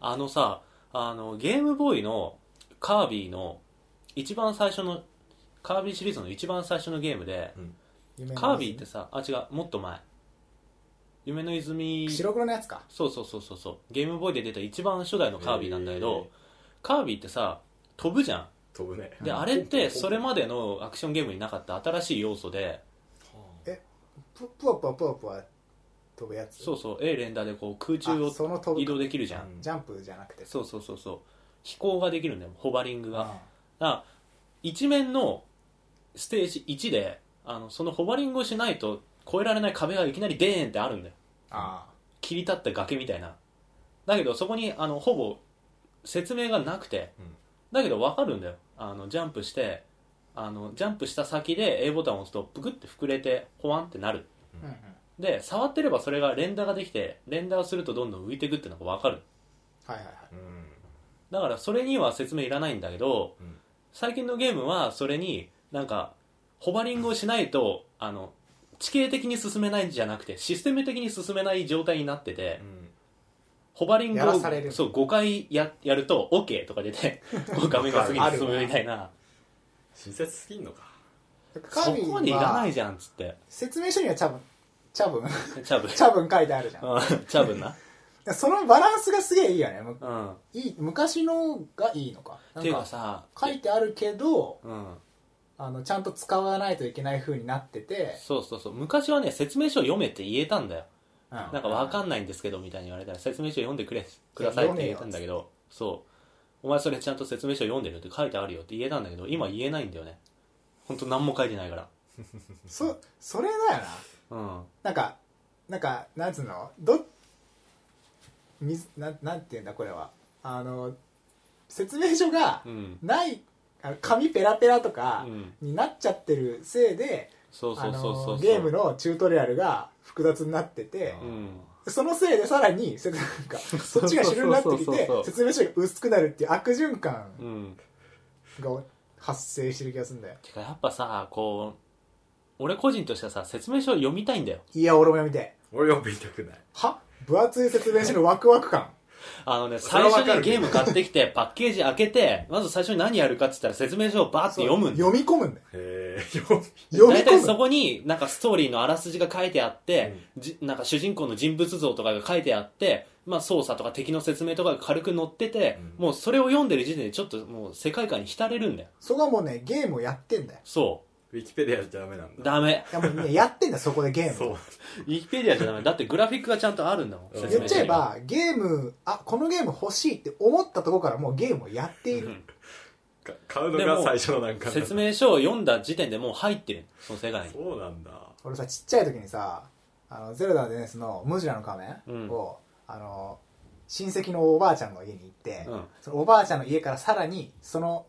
Speaker 3: あのさあのゲームボーイのカービィの一番最初のカービィシリーズの一番最初のゲームでカービィってさあ違うもっと前。夢の泉。
Speaker 2: 白黒のやつか。
Speaker 3: そうそうそうそうそう。ゲームボーイで出た一番初代のカービィなんだけど、
Speaker 1: へ
Speaker 3: カー。ビィってさ飛ぶじゃん。
Speaker 1: 飛ぶね。
Speaker 3: で、
Speaker 2: うん。
Speaker 3: あれってそれまでのアクションゲームになかった新しい要素で
Speaker 2: ププワプワプワプワ飛ぶやつ？
Speaker 3: そうそう。A 連打でこう空中
Speaker 2: あその飛ぶ
Speaker 3: を移動できるじゃん、
Speaker 1: うん。
Speaker 2: ジャンプじゃなくて。
Speaker 3: そうそうそうそう。飛行ができるんだよ。ホバリングが、
Speaker 2: あ。
Speaker 3: だから一面のステージ1であのそのホバリングをしないと越えられない壁がいきなりデーンってあるんだよ。
Speaker 2: あ
Speaker 3: 切り立った崖みたいな。だけどそこにあのほぼ説明がなくて、
Speaker 1: うん。
Speaker 3: だけど分かるんだよ。あのジャンプしてあのジャンプした先で A ボタンを押すとプクって膨れてホワンってなる。で触ってればそれが連打ができて連打をするとどんどん浮いていくっていうのが分かる。
Speaker 2: はいはいはい。
Speaker 1: うん。
Speaker 3: だからそれには説明いらないんだけど、
Speaker 1: うん。
Speaker 3: 最近のゲームはそれになんかホバリングをしないとあの地形的に進めないんじゃなくてシステム的に進めない状態になってて、ホバリングをそう5回ややると OK とか出て 画面が次に進むみたいな。
Speaker 1: 親切すぎんのか。
Speaker 3: そこまでい
Speaker 2: ィ
Speaker 3: らない
Speaker 2: は
Speaker 3: じゃんっつって。
Speaker 2: 説明書には多分多分
Speaker 3: チャブ。
Speaker 2: 多分 書いてあるじゃん。
Speaker 3: うんチャブな。
Speaker 2: そのバランスがすげえいいよね。む
Speaker 3: うん。
Speaker 2: いい昔のがいいのか。な
Speaker 3: っていう
Speaker 2: か
Speaker 3: さ
Speaker 2: 書いてあるけど
Speaker 3: うん
Speaker 2: あのちゃんと使わないといけない風になってて、
Speaker 3: そうそうそう。昔はね説明書読めって言えたんだよ。
Speaker 2: うん。
Speaker 3: なんかわかんないんですけどみたいに言われたら説明書読んでくれくださいって言えたんだけどそう。お前それちゃんと説明書読んでるって書いてあるよって言えたんだけど今言えないんだよね。本当何も書いてないから。
Speaker 2: そそれだよな。
Speaker 3: うん。
Speaker 2: なんかなんかなんつうの？どみずなんなんて言うんだこれは。あの説明書が
Speaker 3: うん。
Speaker 2: ない紙ペラペラとか
Speaker 3: うん。
Speaker 2: になっちゃってるせいで、あ
Speaker 3: そうそうそうそう。
Speaker 2: ゲームのチュートリアルが複雑になってて
Speaker 3: うん。
Speaker 2: そのせいでさらにせ なんかそっちが主流になってきて説明書が薄くなるっていう悪循環
Speaker 3: うん。
Speaker 2: が発生してる気がするんだよ。
Speaker 3: てかやっぱさこう俺個人としてはさ説明書を読みたいんだよ。
Speaker 2: いや俺も読みて
Speaker 1: 俺は見たくない。
Speaker 2: は？分厚い説明書のワクワク感
Speaker 3: あのね最初にゲーム買ってきて パッケージ開けてまず最初に何やるかって言ったら説明書をバーって読むんだよ。
Speaker 2: 読み込むんだよ。
Speaker 1: へえ読
Speaker 2: 読み
Speaker 3: 大体そ
Speaker 2: 込む
Speaker 3: こになんかストーリーのあらすじが書いてあって、じなんか主人公の人物像とかが書いてあって、まあ、操作とか敵の説明とかが軽く載ってて、
Speaker 1: うん。
Speaker 3: もうそれを読んでる時点でちょっともう世界観に浸れるんだよ。
Speaker 2: そこはもうねゲームをやってんだよ。
Speaker 3: そ
Speaker 1: ウィキペディアじゃダメなんだ。
Speaker 3: うダメ。
Speaker 2: いやもうねやってんだよそこでゲーム。
Speaker 1: そう。
Speaker 2: を
Speaker 3: ウィキペディアじゃダメ。だってグラフィックがちゃんとあるんだもん
Speaker 2: 言っちゃえばゲームあこのゲーム欲しいって思ったところからもうゲームをやっている、
Speaker 3: うん。
Speaker 1: か買うのが最初のなんか
Speaker 3: 説明書を読んだ時点でもう入ってる。その世界に。
Speaker 1: そうなんだ。
Speaker 2: 俺さちっちゃい時にさ「あのゼルダの伝説」のムジュラの仮面を、あの親戚のおばあちゃんの家に行って、
Speaker 3: うん。
Speaker 2: そのおばあちゃんの家からさらにその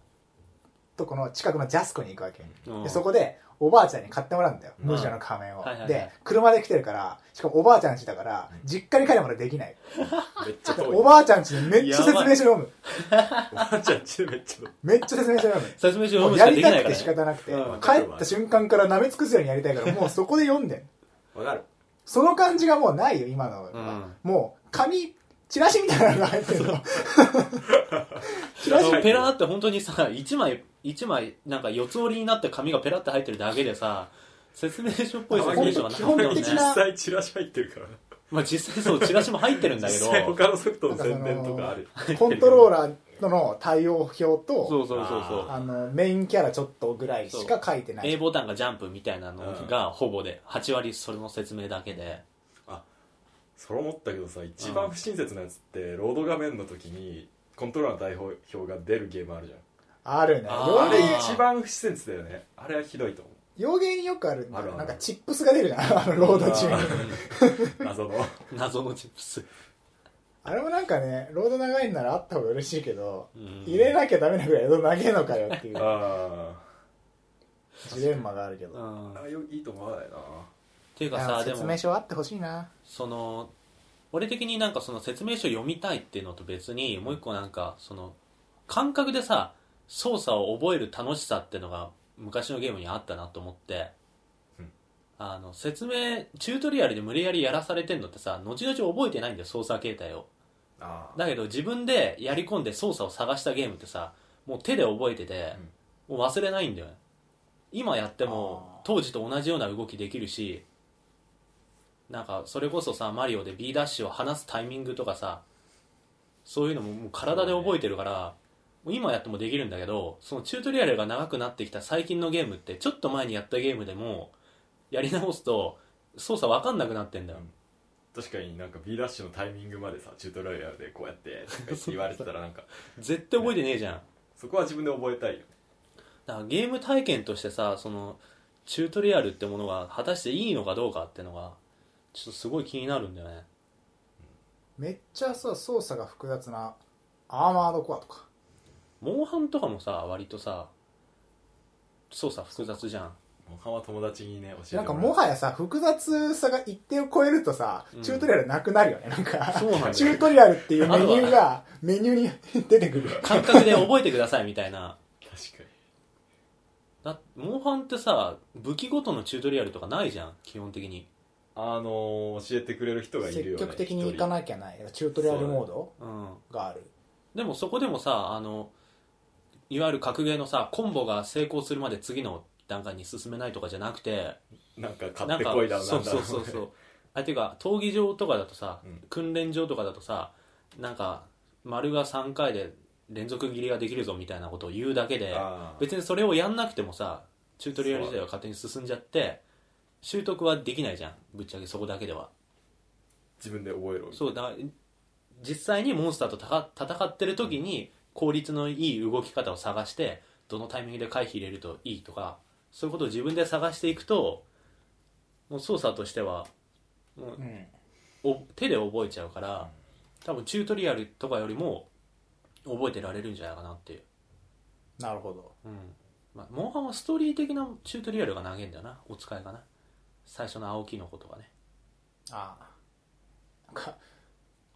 Speaker 2: とこの近くのジャスコに行くわけ、
Speaker 3: うん。
Speaker 2: でそこでおばあちゃんに買ってもらうんだよ、
Speaker 3: うん。
Speaker 2: ムジュラの仮面を、で車で来てるからしかもおばあちゃん家だから、実家に帰るまでできない。
Speaker 1: めっちゃ遠い。
Speaker 2: おばあちゃん家にめっちゃ説明書読む。
Speaker 1: おばあちゃんちでめっちゃ
Speaker 2: めっちゃ説明書読む。
Speaker 3: 説明書読むし
Speaker 2: やりたくて仕方なくて、
Speaker 3: うん
Speaker 2: 帰った瞬間から舐め尽くすようにやりたいからもう そこで読んでん。
Speaker 1: わかる。
Speaker 2: その感じがもうないよ今の。は、もう紙チラシみたいなのが入ってるの。チラシ。
Speaker 3: ペラーって本当にさ1枚一枚なんか四つ折りになった紙がペラって入ってるだけでさ説明書っぽい説明書がない
Speaker 2: 基本
Speaker 3: よね
Speaker 2: 的な
Speaker 1: 実際チラシ入ってるから。
Speaker 3: まあ実際そうチラシも入ってるんだけど。
Speaker 1: 実際他のソフトの宣伝とかある。
Speaker 2: コントローラーの対応表と
Speaker 3: そうそうそうそう。
Speaker 2: あのメインキャラちょっとぐらいしか書いてない。
Speaker 3: A ボタンがジャンプみたいなのがほぼで。8割それの説明だけで。
Speaker 1: それ思ったけどさ一番不親切なやつってロード画面の時にコントローラーの対応表が出るゲームあるじゃん
Speaker 2: あるね。
Speaker 3: あ
Speaker 1: れ一番不親切だよね。あれはひどいと思
Speaker 2: 洋ゲーによくあるんだ
Speaker 1: あるある。
Speaker 2: なんか tips が出るじゃん。あ のロード中に
Speaker 1: 謎の。
Speaker 3: 謎の tips、
Speaker 2: あれもなんかねロード長いんならあった方が嬉しいけど
Speaker 3: うん。
Speaker 2: 入れなきゃダメなぐらいロード長えのかよっていう
Speaker 1: あ
Speaker 2: ジレンマがあるけど。
Speaker 3: うん
Speaker 1: あよいいと思わないな。
Speaker 3: っていうかさでも
Speaker 2: 説明書あってほしいな。
Speaker 3: その俺的になんかその説明書読みたいっていうのと別にもう一個なんかその感覚でさ操作を覚える楽しさってのが昔のゲームにあったなと思って、
Speaker 1: うん。
Speaker 3: あの説明チュートリアルで無理やりやらされてんのってさ後々覚えてないんだよ操作形態を。
Speaker 1: あ
Speaker 3: だけど自分でやり込んで操作を探したゲームってさもう手で覚えてて、もう忘れないんだよね。今やっても当時と同じような動きできるしなんかそれこそさマリオで B ダッシュを離すタイミングとかさそういうのももう体で覚えてるから、今やってもできるんだけどそのチュートリアルが長くなってきた最近のゲームってちょっと前にやったゲームでもやり直すと操作分かんなくなってんだよ、
Speaker 1: 確かになんか B ダッシュのタイミングまでさチュートリアルでこうやって言って言われてたらなんか。
Speaker 3: 絶対覚えてねえじゃん。
Speaker 1: そこは自分で覚えたいよね。
Speaker 3: だからゲーム体験としてさそのチュートリアルってものが果たしていいのかどうかってのがちょっとすごい気になるんだよね。
Speaker 2: めっちゃさ操作が複雑なアーマードコアとか
Speaker 3: モンハンとかもさ割とさ操作複雑じゃん。
Speaker 1: モンハンは友達にね教えて
Speaker 2: なんか
Speaker 1: も
Speaker 2: はやさ複雑さが一定を超えるとさ
Speaker 3: うん。
Speaker 2: チュートリアルなくなるよね。なんか
Speaker 3: そうなんだよ
Speaker 2: チュートリアルっていうメニューがメニューに出てくる。
Speaker 3: 感覚で覚えてくださいみたいな。
Speaker 1: 確かに。
Speaker 3: だモンハンってさ武器ごとのチュートリアルとかないじゃん？基本的に。
Speaker 1: あのー教えてくれる人がいるよね
Speaker 2: 積極的に行かなきゃない。チュートリアルモード
Speaker 3: うん。
Speaker 2: がある。
Speaker 3: でもそこでもさあのいわゆる格ゲーのさコンボが成功するまで次の段階に進めないとかじゃなくて
Speaker 1: なんか買ってこいだろ
Speaker 3: そうそうそうそう。あていうか闘技場とかだとさ、
Speaker 1: うん。
Speaker 3: 訓練場とかだとさなんか丸が3回で連続切りができるぞみたいなことを言うだけで別にそれをやんなくてもさチュートリアル自体は勝手に進んじゃって習得はできないじゃん。ぶっちゃけそこだけでは。
Speaker 1: 自分で覚えろ
Speaker 3: そうだ実際にモンスターと戦ってる時に効率のいい動き方を探してどのタイミングで回避入れるといいとかそういうことを自分で探していくともう操作としてはもう
Speaker 2: うん。
Speaker 3: お手で覚えちゃうから多分チュートリアルとかよりも覚えてられるんじゃないかなっていう、
Speaker 2: なるほど。
Speaker 3: うん。まあ、モンハンはストーリー的なチュートリアルが投げんだよな。お使いかな。最初の青キノコとかね。
Speaker 2: ああなんか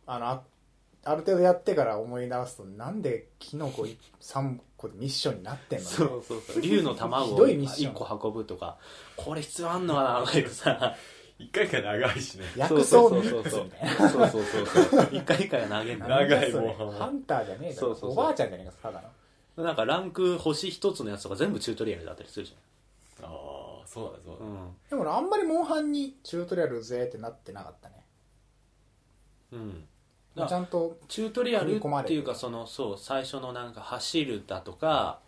Speaker 2: あのあある程度やってから思い出すとなんでキノコ3個でミッションになってんのね？
Speaker 3: そうそうそう。竜の卵
Speaker 2: ひ
Speaker 3: を
Speaker 2: どいミッション。
Speaker 3: 1個運ぶとかこれ必要あんのかな？とか言ってさ
Speaker 1: 一回一回長いしね。
Speaker 2: 薬草3つみたいな。
Speaker 3: そうそうそうそう。一回一回投げんだ
Speaker 1: 長い
Speaker 2: なん。だそれ
Speaker 1: モンハンは
Speaker 2: ハンターじゃねえだろ。
Speaker 3: そうそうそう。
Speaker 2: おばあちゃんじゃねえかただの。
Speaker 3: なんかランク星一つのやつとか全部チュートリアルだったりするじ
Speaker 1: ああそうだねそうだ
Speaker 3: うん。
Speaker 2: でも俺あんまりモンハンにチュートリアルぜってなってなかったね。
Speaker 3: うん
Speaker 2: ちゃんと
Speaker 3: チュートリアルっていうかそのそう最初のなんか走るだとか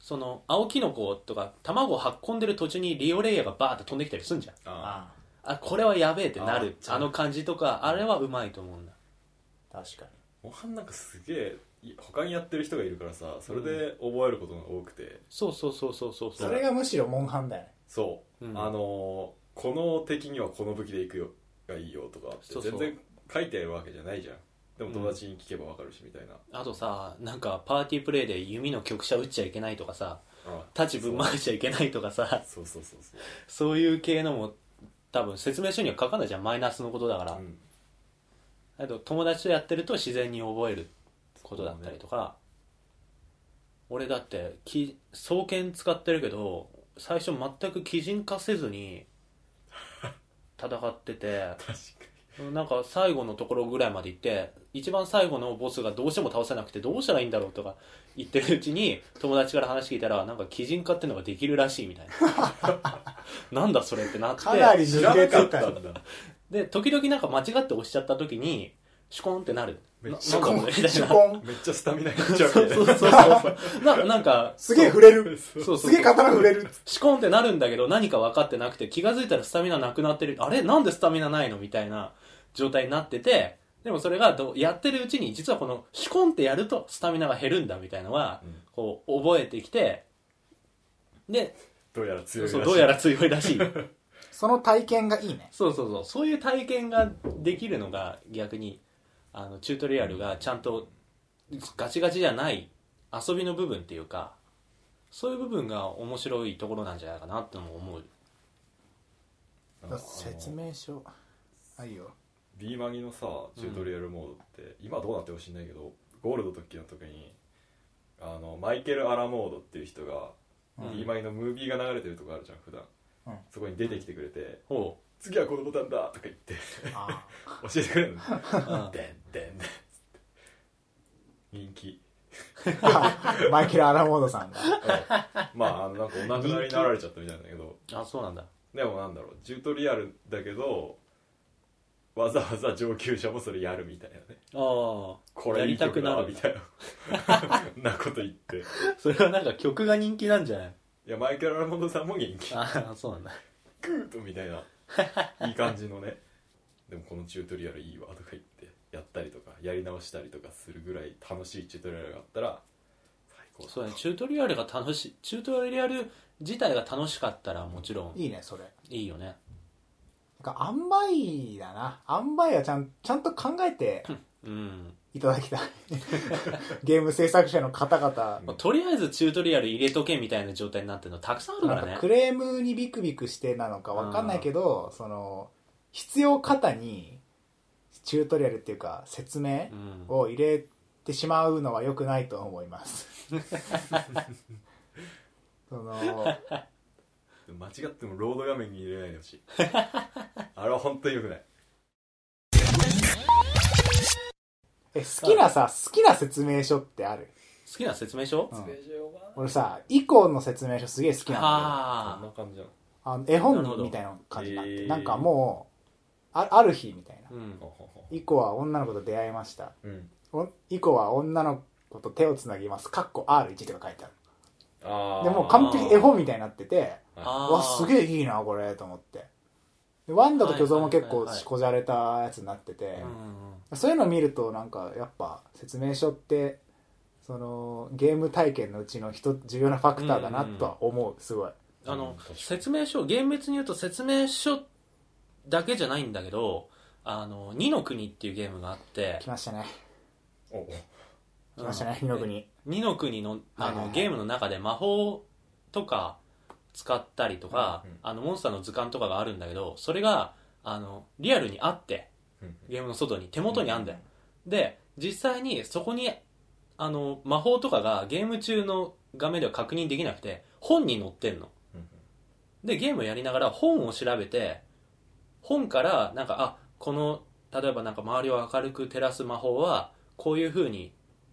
Speaker 3: その青キノコとか卵を運んでる途中にリオレイヤーがバーって飛んできたりするんじゃん。
Speaker 1: あ
Speaker 2: あ
Speaker 3: あこれはやべえってなる。
Speaker 1: あ
Speaker 3: あの感じとかあ。れはうまいと思うんだ。
Speaker 2: あ確かに。
Speaker 1: モンハンなんかすげえい他にやってる人がいるからさそれで覚えることが多くて、
Speaker 3: そうそうそうそうそう
Speaker 2: それがむしろモンハンだよね。
Speaker 1: そう、
Speaker 3: うん。
Speaker 1: あのーこの敵にはこの武器で行くよがいいよとか全然書いてあるわけじゃないじゃんでも友達に聞けばわかるしみたいな、
Speaker 3: あとさなんかパーティープレイで弓の曲者打っちゃいけないとかさ
Speaker 1: あ
Speaker 3: 太刀ぶん回しちゃいけないとかさ
Speaker 1: そうそうそうそう。
Speaker 3: そういう系のも多分説明書には書かないじゃんマイナスのことだから、
Speaker 1: うん。
Speaker 3: あと友達とやってると自然に覚えることだったりとか、俺だってき双剣使ってるけど最初全く基準化せずに戦ってて。
Speaker 1: 確か
Speaker 3: なんか最後のところぐらいまで行って一番最後のボスがどうしても倒せなくてどうしたらいいんだろうとか言ってるうちに友達から話聞いたらなんか基準化ってのができるらしいみたいな。なんだそれってなって
Speaker 2: かなり
Speaker 1: に知らな
Speaker 2: 抜けてたよ
Speaker 1: かったんだ
Speaker 3: で時々なんか間違って押しちゃった時にシュコンってなる。な
Speaker 1: めっちゃスタミナいっちゃう
Speaker 3: そう
Speaker 1: みたいな
Speaker 3: そうそうそう。ななんか
Speaker 2: すげえ触れる。
Speaker 3: そう。そう
Speaker 2: すげえ刀触れる。
Speaker 3: シコンってなるんだけど何か分かってなくて気が付いたらスタミナなくなってる。あれ？なんでスタミナないの？みたいな状態になっててでもそれがどうやってるうちに実はこのシコンってやるとスタミナが減るんだみたいなのは
Speaker 1: うん。
Speaker 3: こう覚えてきてで
Speaker 1: どうやら強いらしい。
Speaker 3: そうどうやら強いらしい。
Speaker 2: その体験がいいね。
Speaker 3: そうそうそう。そういう体験ができるのが逆にあのチュートリアルがちゃんとガチガチじゃない遊びの部分っていうかそういう部分が面白いところなんじゃないかなってのも思う。
Speaker 2: 説明書。あいいよ
Speaker 1: B マギのさチュートリアルモードって、今どうなってほしいんだけどゴールド時の時にあのマイケル・アラモードっていう人が、
Speaker 3: うん。
Speaker 1: B マギのムービーが流れてるとこあるじゃん普段、
Speaker 2: うん。
Speaker 1: そこに出てきてくれて
Speaker 3: ほ「
Speaker 1: 次はこのボタンだ!」とか言って
Speaker 2: あ
Speaker 1: 教えてくれるの。
Speaker 3: う、うん
Speaker 1: でんでんでん。人気。
Speaker 2: あ マイケル・アラモードさんが。
Speaker 1: まああのなんかお亡くなりになられちゃったみたいなんだけど。
Speaker 3: あそうなんだ。
Speaker 1: でもなんだろうチュートリアルだけどわざわざ上級者もそれやるみたいなね。
Speaker 3: ああ
Speaker 1: これいい曲だ
Speaker 3: やり
Speaker 1: みたいな。なこと言って。い
Speaker 3: それはなんか曲が人気なんじゃない？
Speaker 1: やマイケル・アラモンドさんも元気。
Speaker 3: ああそうなんだ。
Speaker 1: グーッとみたいな。いい感じのね。でもこのチュートリアルいいわとか言ってやったりとかやり直したりとかするぐらい楽しいチュートリアルがあったら最高
Speaker 3: そうだねチュートリアルが楽しいチュートリアル自体が楽しかったらもちろん
Speaker 2: いいねそれ。
Speaker 3: いいよね
Speaker 2: なんか塩梅だな。塩梅はちゃんちゃんと考えて
Speaker 3: うん、
Speaker 2: いただきたい。ゲーム制作者の方々。
Speaker 3: まあとりあえずチュートリアル入れとけみたいな状態になってるのたくさんあるからね。
Speaker 2: なんかクレームにビクビクしてなのかわかんないけどその必要方にチュートリアルっていうか説明
Speaker 3: うん。
Speaker 2: を入れてしまうのは良くないと思います。その
Speaker 1: 間違ってもロード画面に入れないでほしい あれは本当によくない。
Speaker 2: え好きなさ好きな説明書ってある？
Speaker 3: 好きな説明書、
Speaker 2: うん。俺さ以降の説明書すげえ好きなんだよ。
Speaker 1: こん
Speaker 3: あ
Speaker 1: な感じなの。
Speaker 2: あの絵本みたいな感じになって
Speaker 1: へー。
Speaker 2: なんかもうあある日みたいな。
Speaker 3: あうん
Speaker 2: 以降は女の子と出会いました。
Speaker 1: うん。
Speaker 2: お以降は女の子と手をつなぎます。かっこ R1 とか書いてある。
Speaker 1: あー。
Speaker 2: でもう完璧絵本みたいになっててわすげえいいなこれと思ってでワンダと巨像も結構
Speaker 3: はいはい。はいはい
Speaker 2: こじゃれたやつになってて、そういうのを見るとなんかやっぱ説明書ってそのゲーム体験のうちの一重要なファクターだなとは思う。すごい。
Speaker 3: あの説明書厳密に言うと説明書だけじゃないんだけどあの二の国っていうゲームがあって。
Speaker 2: 来ましたね。
Speaker 1: おお
Speaker 2: 来ましたね二の国。
Speaker 3: 二の国のあの
Speaker 2: はいはいはい。
Speaker 3: ゲームの中で魔法とか使ったりとか、
Speaker 1: うんうん。
Speaker 3: あのモンスターの図鑑とかがあるんだけどそれがあのリアルにあって
Speaker 1: うん
Speaker 3: ゲームの外に手元にあんだよ、で実際にそこにあの魔法とかがゲーム中の画面では確認できなくて本に載ってんの。
Speaker 1: うん
Speaker 3: でゲームをやりながら本を調べて本からなんかあこの例えばなんか周りを明るく照らす魔法はこういう風に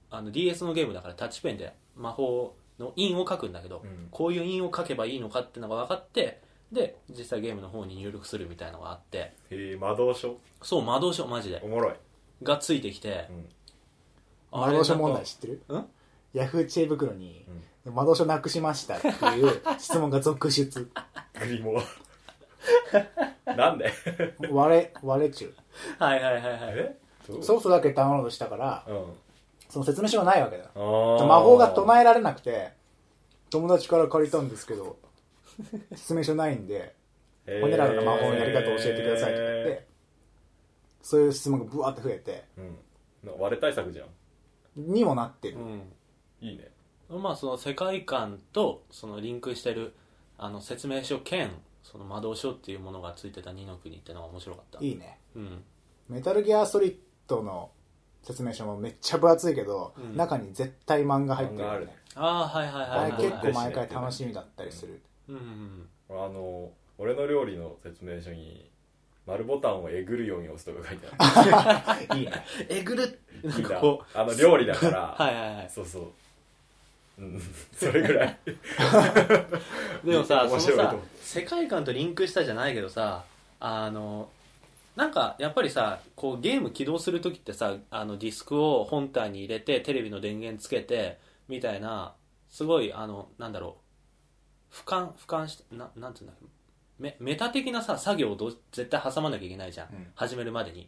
Speaker 3: あの DS のゲームだからタッチペンで魔法の印を書くんだけど、
Speaker 1: うん。
Speaker 3: こういう印を書けばいいのかっていうのが分かってで実際ゲームの方に入力するみたいなのがあって
Speaker 1: へえ魔導書？
Speaker 3: そう魔導書マジで。
Speaker 1: おもろい、
Speaker 3: がついてきて
Speaker 1: うん、
Speaker 2: 魔導書問題知ってる？
Speaker 3: うん？
Speaker 2: ヤフー知恵袋に魔導書なくしましたっていう 質問が続出。
Speaker 1: グリモなんで？
Speaker 2: 割れ割れ中。
Speaker 3: はいはいはいはい。
Speaker 1: え？どう？
Speaker 2: ソフトだけダウンロードしたから
Speaker 1: うん
Speaker 2: その説明書がないわけだ
Speaker 1: あー。
Speaker 2: 魔法が唱えられなくて友達から借りたんですけど説明書ないんで
Speaker 1: へー。
Speaker 2: 骨らの魔法のやり方を教えてくださいって言ってそういう質問がブワーって増えて
Speaker 1: うん。な割れ対策じゃん。
Speaker 2: にもなってる。
Speaker 3: うん。
Speaker 1: いいね。
Speaker 3: まあその世界観とそのリンクしてるあの説明書兼その魔導書っていうものがついてた二の国ってのが面白かった。
Speaker 2: いいね。
Speaker 3: うん。
Speaker 2: メタルギアソリッドの説明書もめっちゃ分厚いけど、
Speaker 3: うん。
Speaker 2: 中に絶対漫画入ってるよ
Speaker 1: 漫画ある
Speaker 2: ね。
Speaker 3: ああはいはい
Speaker 2: あれ
Speaker 3: はい。はい
Speaker 2: 結構毎回楽しみだったりする。
Speaker 3: うんうん
Speaker 1: あの俺の料理の説明書に丸ボタンをえぐるように押すとか書いてあ
Speaker 2: いいね。
Speaker 3: えぐる。
Speaker 1: るいいな。
Speaker 3: こ
Speaker 1: あの料理だから。
Speaker 3: う はいはいはい。
Speaker 1: そうそう。うん。それぐらい。
Speaker 3: でもさそのさ
Speaker 1: 面白いと思う。
Speaker 3: 世界観とリンクしたじゃないけどさあのなんかやっぱりさこうゲーム起動する時ってさあのディスクを本体に入れてテレビの電源つけてみたいなすごいあのなんだろう俯瞰俯瞰してななんていうんだっけメメタ的なさ作業をどう絶対挟まなきゃいけないじゃん、
Speaker 2: うん。
Speaker 3: 始めるまでに。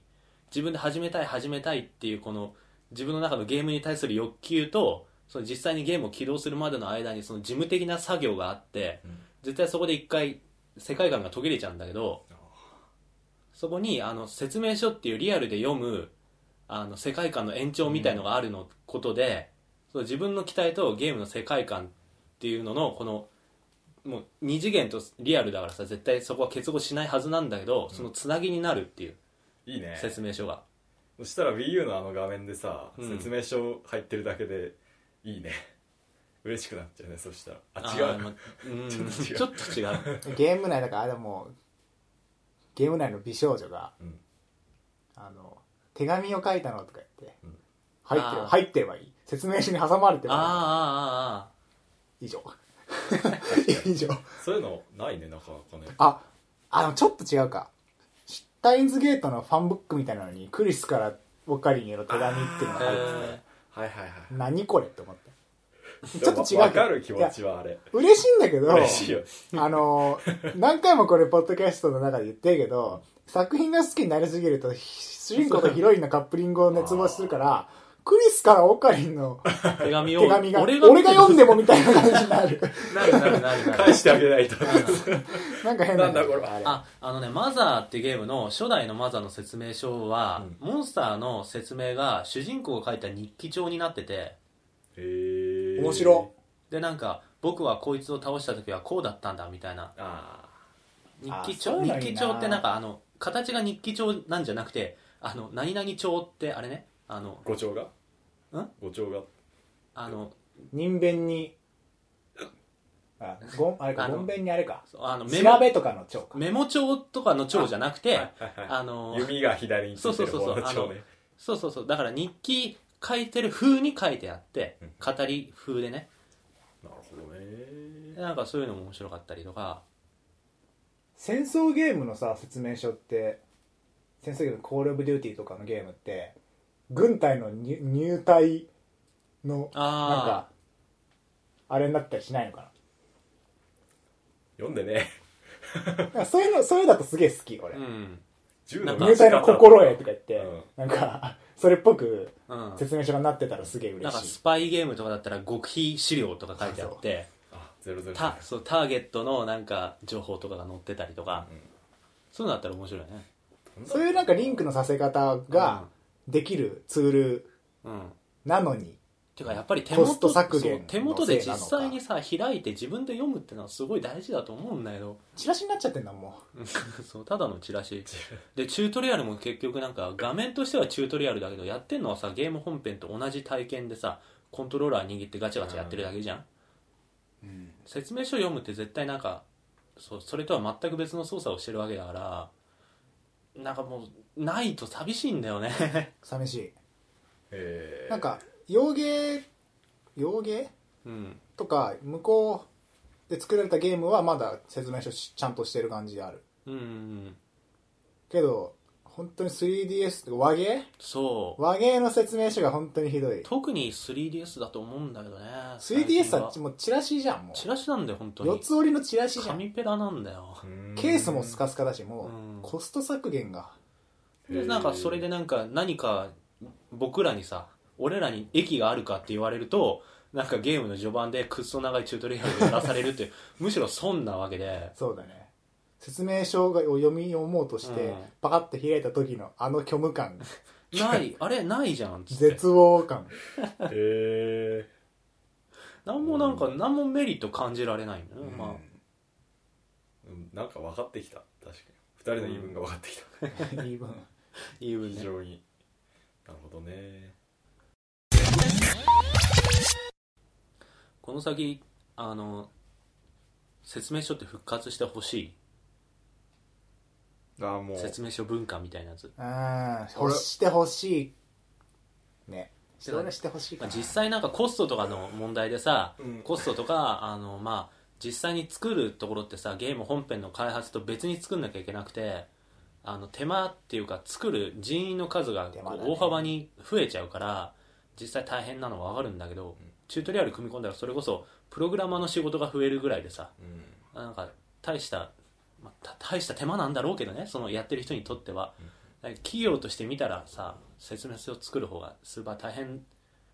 Speaker 3: 自分で始めたい始めたいっていうこの自分の中のゲームに対する欲求とその実際にゲームを起動するまでの間にその事務的な作業があって、
Speaker 1: うん。
Speaker 3: 絶対そこで一回世界観が途切れちゃうんだけどそこにあの説明書っていうリアルで読むあの世界観の延長みたいのがあるのことで、その自分の期待とゲームの世界観っていうののこのもう二次元とリアルだからさ絶対そこは結合しないはずなんだけど、そのつなぎになるっていう
Speaker 1: いいね。
Speaker 3: 説明書が。
Speaker 1: そしたら WiiU のあの画面でさ、
Speaker 3: うん。
Speaker 1: 説明書入ってるだけでいいね。嬉しくなっちゃうねそしたら。あ違う。
Speaker 3: ーまうん。
Speaker 1: ちょっと違う。
Speaker 3: ちょっと違う。
Speaker 2: ゲーム内だからあれもうゲーム内の美少女が
Speaker 1: うん。
Speaker 2: あの手紙を書いたのとか言って、
Speaker 1: うん。
Speaker 2: 入って入ってればいい。説明書に挟まれて
Speaker 3: あー
Speaker 2: ば
Speaker 3: あ
Speaker 2: いい以上。以上。
Speaker 1: そういうのないねなかなかね。
Speaker 2: ああのちょっと違うか。シュタインズゲートのファンブックみたいなのにクリスからオカリンへの手紙っていうのが入ってて
Speaker 3: へ
Speaker 1: はいはいはい。
Speaker 2: 何これって思って
Speaker 1: ち
Speaker 2: ょっと違う
Speaker 1: わかる気持ちはあれ。
Speaker 2: 嬉しいんだけど
Speaker 1: 嬉しいよ。
Speaker 2: あの何回もこれポッドキャストの中で言ってるけど作品が好きになりすぎると主人公とヒロインのカップリングを熱望するからクリスからオカリンの
Speaker 3: ー手紙を
Speaker 2: 手紙が俺
Speaker 3: 俺が
Speaker 2: が読んでもみたいな感じになる。
Speaker 3: なるなるなるなる。
Speaker 1: 返してあげないと。
Speaker 2: なんか変な
Speaker 1: なんだこれ
Speaker 2: あれ。
Speaker 3: ああのねマザーっていうゲームの初代のマザーの説明書は、モンスターの説明が主人公が書いた日記帳になってて。
Speaker 1: へえ
Speaker 2: 面白。
Speaker 3: でなんか僕はこいつを倒した時はこうだったんだみたいな。
Speaker 1: あ
Speaker 3: 日記
Speaker 2: あそう
Speaker 3: 帳
Speaker 2: いうのいいな
Speaker 3: 日記帳ってなんかあの形が日記帳なんじゃなくてあの何々帳ってあれね？あの
Speaker 1: あ五丁が
Speaker 3: ん？
Speaker 1: 五丁が？
Speaker 3: あの
Speaker 2: 人弁にあごんあれか
Speaker 3: あの
Speaker 2: ごんべんにあれか。
Speaker 3: あのメモ
Speaker 2: 調べとかの帳か。
Speaker 3: メモ帳とかの帳じゃなくて
Speaker 1: はいはいはい
Speaker 3: あの
Speaker 1: 弓が左についてる
Speaker 3: そうそうそうそうそうそうそう。だから日記書いてる風に書いてあって
Speaker 1: うん。
Speaker 3: 語り風でね。
Speaker 1: なるほどね。
Speaker 3: でなんかそういうのも面白かったりとか。
Speaker 2: 戦争ゲームのさ説明書って戦争ゲームコール・オブ・デューティーとかのゲームって軍隊の入入隊のなん
Speaker 3: あ
Speaker 2: かあれになったりしないのか
Speaker 1: 読んでね。
Speaker 2: そういうのそういうのだとすげえ好き俺、
Speaker 3: うん。
Speaker 2: 入隊の心得とか言って、
Speaker 1: うん。
Speaker 2: なんかそれっぽく
Speaker 3: うん。
Speaker 2: 説明書がなってたらすげえ
Speaker 3: なんか
Speaker 2: 嬉しい
Speaker 3: スパイゲームとかだったら極秘資料とか書いてあって
Speaker 1: あゼロゼロ
Speaker 3: たそうターゲットのなんか情報とかが載ってたりとか、
Speaker 1: うん。
Speaker 3: そういうのだったら面白いね。
Speaker 2: そういうなんかリンクのさせ方ができるツール
Speaker 3: うん。
Speaker 2: なのに、
Speaker 3: てかやっぱり手元
Speaker 2: ト削減
Speaker 3: そう手元で実際にさ開いて自分で読むってのはすごい大事だと思うんだけど。
Speaker 2: チラシになっちゃってんだも
Speaker 3: そうただのチラシ。でチュートリアルも結局なんか画面としてはチュートリアルだけどやってんのはさゲーム本編と同じ体験でさコントローラー握ってガチャガチャやってるだけじゃん、
Speaker 2: う、うん、
Speaker 3: 説明書読むって絶対なんかそうそれとは全く別の操作をしてるわけだからなんかもうないと寂しいんだよね。
Speaker 2: 寂しい。
Speaker 1: えー。
Speaker 2: なんか洋芸洋芸？
Speaker 3: うん。
Speaker 2: とか向こうで作られたゲームはまだ説明書しちゃんとしてる感じある。
Speaker 3: うんうん
Speaker 2: けど本当に 3DS とか和芸？
Speaker 3: そう。
Speaker 2: 和芸の説明書が本当にひどい。
Speaker 3: 特に 3DS だと思うんだけどね
Speaker 2: 3DS はもうチラシじゃんも
Speaker 3: チラシなんだよ本当
Speaker 2: う四
Speaker 3: に
Speaker 2: つ折りのチラシじゃん。
Speaker 3: 紙ペラなんだよ。
Speaker 1: うん
Speaker 2: ケースもスカスカだしも
Speaker 3: うん。
Speaker 2: うコスト削減が。
Speaker 3: でなんかそれでなんか何か僕らにさ俺らに駅があるかって言われるとなんかゲームの序盤でくっそ長いチュートリアルで出されるっていう むしろ損なわけで。
Speaker 2: そうだね。説明書を読み読もうとして、
Speaker 3: うん。
Speaker 2: パカッと開いた時のあの虚無感。
Speaker 3: ない。あれないじゃん。っつって
Speaker 2: 絶望感。
Speaker 1: へえ
Speaker 3: 何もなんか何もメリット感じられないんだよ。ね、
Speaker 2: うん。
Speaker 3: まあ。
Speaker 1: うん。なんか分かってきた。確かに。二人の言い分が分かってきた、
Speaker 2: 言い分
Speaker 3: いい分。ね
Speaker 1: 非常に。なるほどね
Speaker 3: この先あの説明書って復活してほし
Speaker 1: ああも
Speaker 3: いう。説明書文化みたいなやつ、
Speaker 2: うん欲してほしい。ね。それしてほしいかな。
Speaker 3: まあ実際なんかコストとかの問題でさ、
Speaker 1: うん。
Speaker 3: コストとかあのまあ実際に作るところってさゲーム本編の開発と別に作んなきゃいけなくてあの手間っていうか作る人員の数が
Speaker 2: 手間だね。
Speaker 3: 大幅に増えちゃうから実際大変なのは分かるんだけど、チュートリアル組み込んだらそれこそプログラマーの仕事が増えるぐらいでさ
Speaker 1: うん。
Speaker 3: なんか大した、まあ、た大した手間なんだろうけどねそのやってる人にとっては、だから企業として見たらさ説明書を作る方がスーパー大変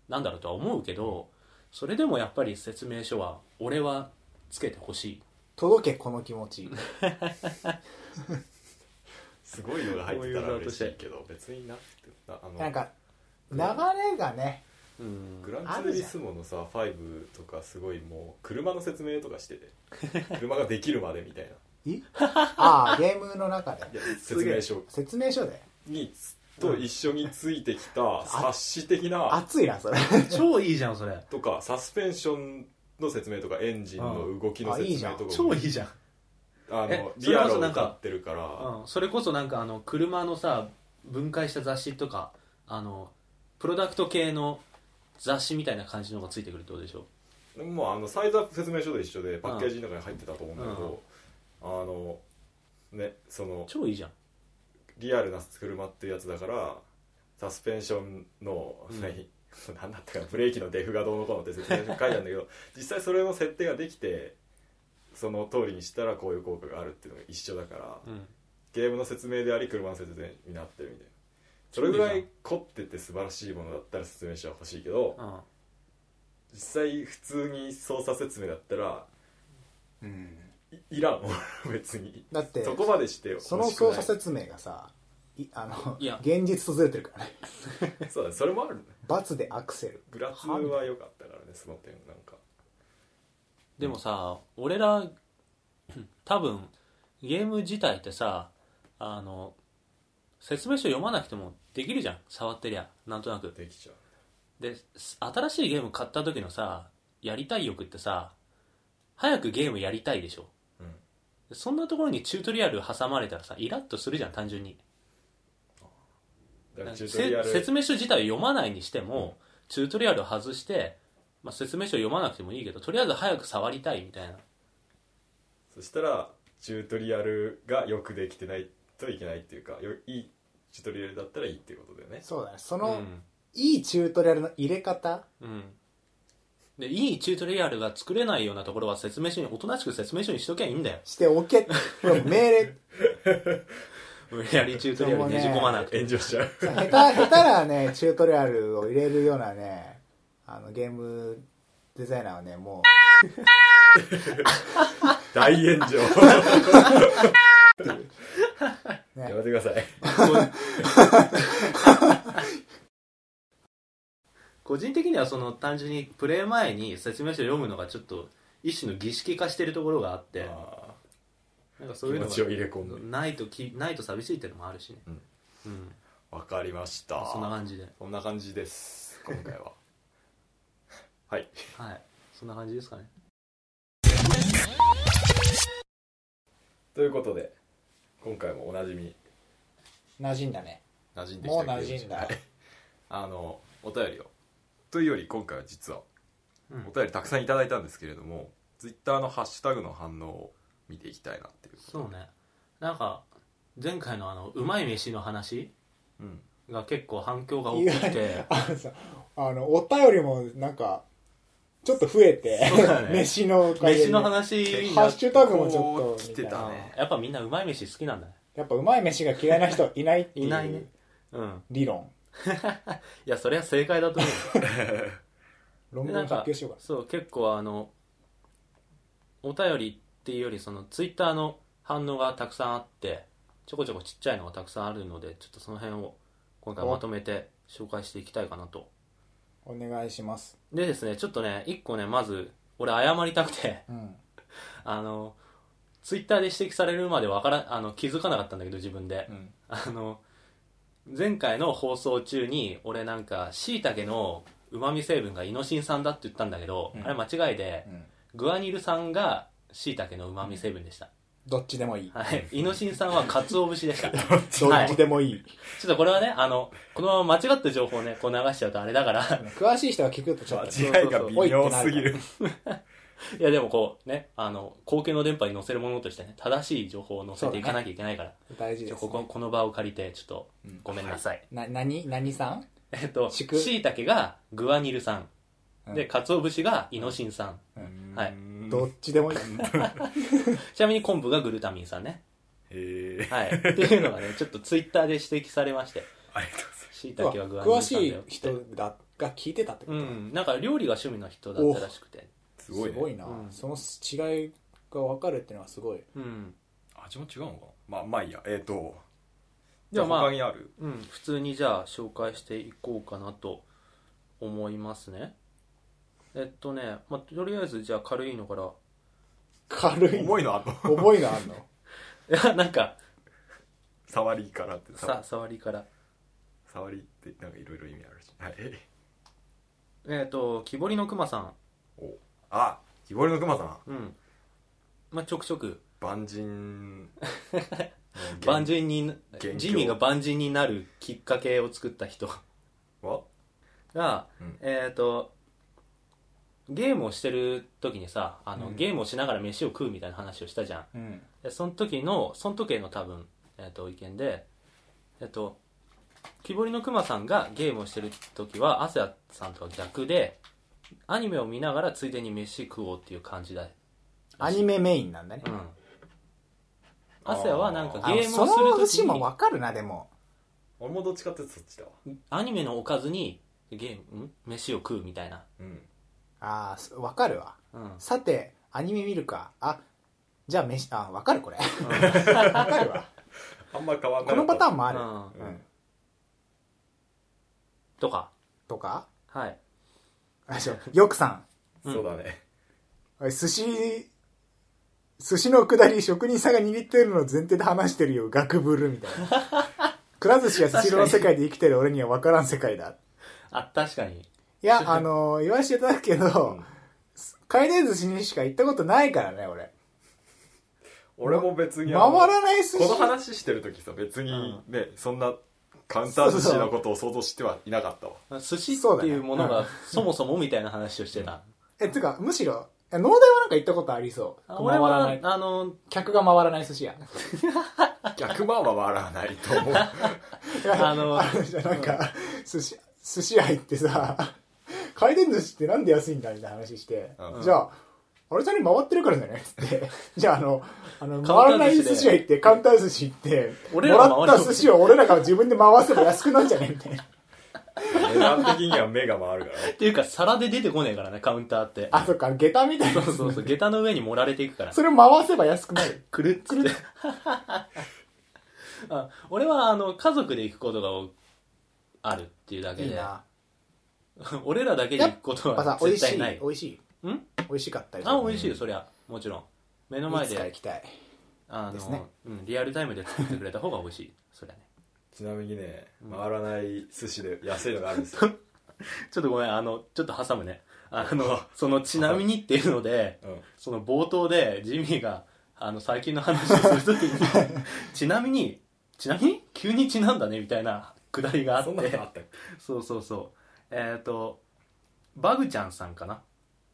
Speaker 3: なんだろうとは思うけど、それでもやっぱり説明書は俺はつけてほしい。
Speaker 2: 届けこの気持ち。
Speaker 1: すごいのが入ってたら嬉しいけど別になくてなあの
Speaker 2: なんか流れがね
Speaker 3: うん。
Speaker 1: グランツーリスモのさ5とかすごいもう車の説明とかしてて。車ができるまでみたいな。い
Speaker 2: ああゲームの中で。
Speaker 1: や説明書。
Speaker 2: 説明書で。
Speaker 1: にと一緒についてきた冊子的な。
Speaker 2: 熱いなそれ。
Speaker 3: 超いいじゃんそれ。
Speaker 1: とかサスペンションの説明とかエンジンの動きの説明とか。
Speaker 3: 超いいじゃん、
Speaker 1: あ
Speaker 3: え
Speaker 1: のリアルを
Speaker 3: それこそなんか
Speaker 1: 歌ってるから。
Speaker 3: うん、それこそなんかあの車のさ分解した雑誌とかあのプロダクト系の雑誌みたいな感じのがついてくるってことでしょ？
Speaker 1: もうあのサイズアップ説明書と一緒でパッケージの中に入ってたと思うんだけど、あのねその
Speaker 3: 超いいじゃん。
Speaker 1: リアルな車っていうやつだからサスペンションの、
Speaker 3: うん。
Speaker 1: 何だったかなブレーキのデフがどうのこうのって説明書に書いてあるんだけど 実際それの設定ができてその通りにしたらこういう効果があるっていうのが一緒だから
Speaker 3: うん。
Speaker 1: ゲームの説明であり車の説明になってるみたいなそれぐらい凝ってて素晴らしいものだったら説明書は欲しいけど
Speaker 3: うん。
Speaker 1: 実際普通に操作説明だったら
Speaker 2: うん。
Speaker 1: いいらん 別に。
Speaker 2: だって
Speaker 1: そこまでして欲しくない
Speaker 2: その操作説明がさいあの
Speaker 3: いや。
Speaker 2: 現実とずれてるからね。
Speaker 1: そうだねそれもあるね。
Speaker 2: 罰でアクセル。
Speaker 1: グラツは良かったからねその点なんか。
Speaker 3: でもさ、俺ら多分ゲーム自体ってさあの説明書読まなくてもできるじゃん。触ってりゃなんとなく。
Speaker 1: できちゃう。
Speaker 3: で新しいゲーム買った時のさやりたい欲ってさ早くゲームやりたいでしょ。
Speaker 1: うん。
Speaker 3: そんなところにチュートリアル挟まれたらさイラッとするじゃん単純に。説明書自体を読まないにしても、チュートリアルを外して、まあ、説明書読まなくてもいいけどとりあえず早く触りたいみたいな。
Speaker 1: そしたらチュートリアルがよくできてないといけないっていうかよいいチュートリアルだったらいいっていうことだよね。
Speaker 2: そうだね。そ
Speaker 3: うん。
Speaker 2: の、いいチュートリアルの入れ方。
Speaker 3: うん。でいいチュートリアルが作れないようなところは説明書におとなしく説明書にしときゃいいんだよ。
Speaker 2: しておけ。これ命令。
Speaker 3: 無理やりチュートリアルねじ込まなくて。
Speaker 1: 炎上しちゃう。
Speaker 2: 下手下手なねチュートリアルを入れるようなねあのゲームデザイナーはねも
Speaker 1: 大炎上。
Speaker 2: う、ね。
Speaker 1: やめてください。
Speaker 3: 個人的にはその単純にプレイ前に説明書を読むのがちょっと一種の儀式化してるところがあって
Speaker 1: あ
Speaker 3: なんかそういうの
Speaker 1: ー気持ちを入れ込んで
Speaker 3: がないときないと寂しいっていうのもあるしね。
Speaker 1: うん。
Speaker 3: うん。
Speaker 1: わかりました。
Speaker 3: そんな感じで。
Speaker 1: そんな感じです。今回ははい
Speaker 3: はい。そんな感じですかね。
Speaker 1: ということで今回もおなじみ。
Speaker 2: 馴染んだね。
Speaker 1: 馴染んできた
Speaker 2: もう馴染んだ。
Speaker 1: はい。あのお便りを。というより今回は実は
Speaker 3: うん。
Speaker 1: お便りたくさんいただいたんですけれども、ツイッターのハッシュタグの反応を見ていきたいなっていう
Speaker 3: そうね。なんか前回のあのうまい飯の話
Speaker 1: うん。
Speaker 3: が結構反響が大きくて。
Speaker 2: あのさあのお便りもなんかちょっと増えて、
Speaker 3: ね。
Speaker 2: 飯の
Speaker 3: 飯の話に
Speaker 2: ハッシュタグもちょっと
Speaker 1: 来てたね。
Speaker 3: やっぱみんなうまい飯好きなんだね。
Speaker 2: やっぱうまい飯が嫌いな人いないっていう
Speaker 3: いないね。うん。
Speaker 2: 理論。
Speaker 3: いやそれは正解だと思う
Speaker 2: 論文発表しようか
Speaker 3: そう結構あのお便りっていうよりそのツイッターの反応がたくさんあってちょこちょこちっちゃいのがたくさんあるのでちょっとその辺を今回まとめて紹介していきたいかなと
Speaker 2: お願いします。
Speaker 3: でですねちょっとね一個ねまず俺謝りたくて。
Speaker 2: うん。
Speaker 3: あのツイッターで指摘されるまでわからあの気づかなかったんだけど自分で。
Speaker 2: うん。
Speaker 3: あの前回の放送中に俺なんかしいたけのうまみ成分がイノシン酸だって言ったんだけど、
Speaker 2: うん。
Speaker 3: あれ間違いで
Speaker 2: うん。
Speaker 3: グアニル酸がしいたけのうまみ成分でした、
Speaker 2: どっちでもいい。
Speaker 3: はい。イノシン酸は鰹節でしたちょ
Speaker 2: どっちでもいい、
Speaker 3: っとこれはねあのこのまま間違った情報をねこう流しちゃうとあれだから。
Speaker 2: 詳しい人が聞くとちょっと。
Speaker 1: 間違いが微妙すぎる。
Speaker 3: いやでもこうねあの公共の電波に載せるものとしてね正しい情報を載せていかなきゃいけないから、
Speaker 2: 大事です、
Speaker 3: ちょこここの場を借りてちょっと
Speaker 2: うん
Speaker 3: ごめんなさい、
Speaker 2: な何何さん？
Speaker 3: えっと
Speaker 2: しく
Speaker 3: しいたけがグアニル酸
Speaker 2: うん。
Speaker 3: で鰹節がイノシン酸、
Speaker 2: うん。
Speaker 3: はい
Speaker 2: どっちでもいい。
Speaker 3: ちなみに昆布がグルタミン酸ね。
Speaker 1: へえ
Speaker 3: はい。っていうのがねちょっとツイッターで指摘されまして。
Speaker 1: ありがとうございます。
Speaker 3: しいたけはグアニル
Speaker 2: 詳しい
Speaker 3: 酸だよって。
Speaker 2: 人だが聞いてたってこ
Speaker 3: う
Speaker 2: と、
Speaker 3: ん。なんか料理が趣味の人だったらしくて。
Speaker 1: すごい,、ね、
Speaker 2: すごいな、
Speaker 3: うん。
Speaker 2: その違いが分かるっていうのはすごい。
Speaker 3: うん。
Speaker 1: 味も違うのかな？まあまあいいや。えっ、とじゃあ他にある？
Speaker 3: うん、普通にじゃあ紹介していこうかなと思いますねえっとね、まあ、とりあえずじゃあ軽いのから。
Speaker 2: 軽い
Speaker 1: 重いのあんの？
Speaker 2: 重いのあんの？
Speaker 3: いやなんか。
Speaker 1: 触りからって
Speaker 3: さ。触りから。
Speaker 1: 触りってなんかいろいろ意味あるし。はい。
Speaker 3: えっと木彫りの熊さん。
Speaker 1: お。あ木彫りの熊さん。
Speaker 3: うん。まあちょくちょく。
Speaker 1: 万人
Speaker 3: 万人に
Speaker 1: 元凶。
Speaker 3: ジミーが万人になるきっかけを作った人。
Speaker 1: は？
Speaker 3: が、
Speaker 1: うん。
Speaker 3: えっ、とゲームをしてる時にさあの、
Speaker 2: うん。
Speaker 3: ゲームをしながら飯を食うみたいな話をしたじゃん。
Speaker 2: うん。
Speaker 3: でその時のその時への多分、えー、と意見でえっ、と木彫りの熊さんがゲームをしてる時はアセアさんとは逆でアニメを見ながらついでに飯食おうっていう感じだ。
Speaker 2: アニメメインなんだね。
Speaker 3: うん。アセアはなんか
Speaker 2: あ
Speaker 3: ゲーム
Speaker 2: その
Speaker 3: をする時
Speaker 2: 節も
Speaker 3: に
Speaker 2: 分かるなでも。
Speaker 1: 俺もどっちかっていうとそっちだわ。
Speaker 3: アニメのおかずにゲームん？飯を食うみたいな、
Speaker 1: うん
Speaker 2: ああ分かるわ。
Speaker 3: うん、
Speaker 2: さてアニメ見るか。あじゃあ飯あ分かるこれ。分かるわ。
Speaker 1: あんま変わんない。
Speaker 2: このパターンもある、
Speaker 3: うん。
Speaker 2: うん。
Speaker 3: とか。
Speaker 2: とか？
Speaker 3: はい。
Speaker 2: あそう。よくさん。
Speaker 1: そうだね。
Speaker 2: おい寿司寿司のくだり職人さんが握ってるのを前提で話してるよ。ガクブルみたいな。くら寿司やスシローの世界で生きてる俺には分からん世界だ。
Speaker 3: あ確かに
Speaker 2: いやあの言わせていただくけど、回転寿司にしか行ったことないからね俺。
Speaker 1: 俺も別に
Speaker 2: 回
Speaker 1: あの
Speaker 2: らない寿司。
Speaker 1: この話してる時さ別にね、そんなカウンター寿司のことを想像してはいなかったわ。
Speaker 3: 寿司っていうものがそもそもみたいな話をしてた、
Speaker 2: えつうかむしろえ農大はなんか行ったことありそう？回
Speaker 3: あ俺は
Speaker 2: らない
Speaker 3: あの
Speaker 2: 客が回らない寿司屋
Speaker 1: 100万は割らないと思う。
Speaker 3: あの
Speaker 2: あるじゃんなんか寿司寿司屋行ってさ回転寿司ってなんで安いんだみたいな話して、
Speaker 1: うん。
Speaker 2: じゃあ、あれちゃんに回ってるからじゃない？っ つって。じゃあ、あの、あの、回らない
Speaker 3: 寿司
Speaker 2: 屋行って、カウンター寿司行って、
Speaker 3: 俺ら
Speaker 2: もらった寿司を俺らが自分で回せば安くなんじゃね？みたいな。
Speaker 1: 値段的には目が回るからね。
Speaker 3: っていうか皿で出てこねえからねカウンターって。
Speaker 2: あ、そっか、下駄みたいな。
Speaker 3: そうそうそう下駄の上に盛られていくから。
Speaker 2: それを回せば安くなる。
Speaker 3: くるっつって。あ俺はあの家族で行くことがあるっていうだけで。
Speaker 2: いいな。
Speaker 3: 俺らだけで行くことは、
Speaker 2: 美味しい
Speaker 3: 絶対ない。
Speaker 2: 美味しい。
Speaker 3: ん？
Speaker 2: 美味しかったり
Speaker 3: あ美味しいよそりゃ。もちろん。目の前
Speaker 2: いつか行
Speaker 3: で
Speaker 2: きたい。
Speaker 3: あの、
Speaker 2: ですね。
Speaker 3: うん、リアルタイムで作ってくれた方が美味しい。そりゃね。
Speaker 1: ちなみにね回らない寿司で安いのがあるんですよ、
Speaker 3: ちょっとごめんあのちょっと挟むね。あのそのちなみにっていうので
Speaker 1: うん、
Speaker 3: その冒頭でジミーがあの最近の話をするときに ちなみにちなみに？急にちなんだねみたいなくだりがあっ
Speaker 1: そんなのあ
Speaker 3: て
Speaker 1: ったっけ？
Speaker 3: そうそうそうえっ、とバグちゃんさんかな？っ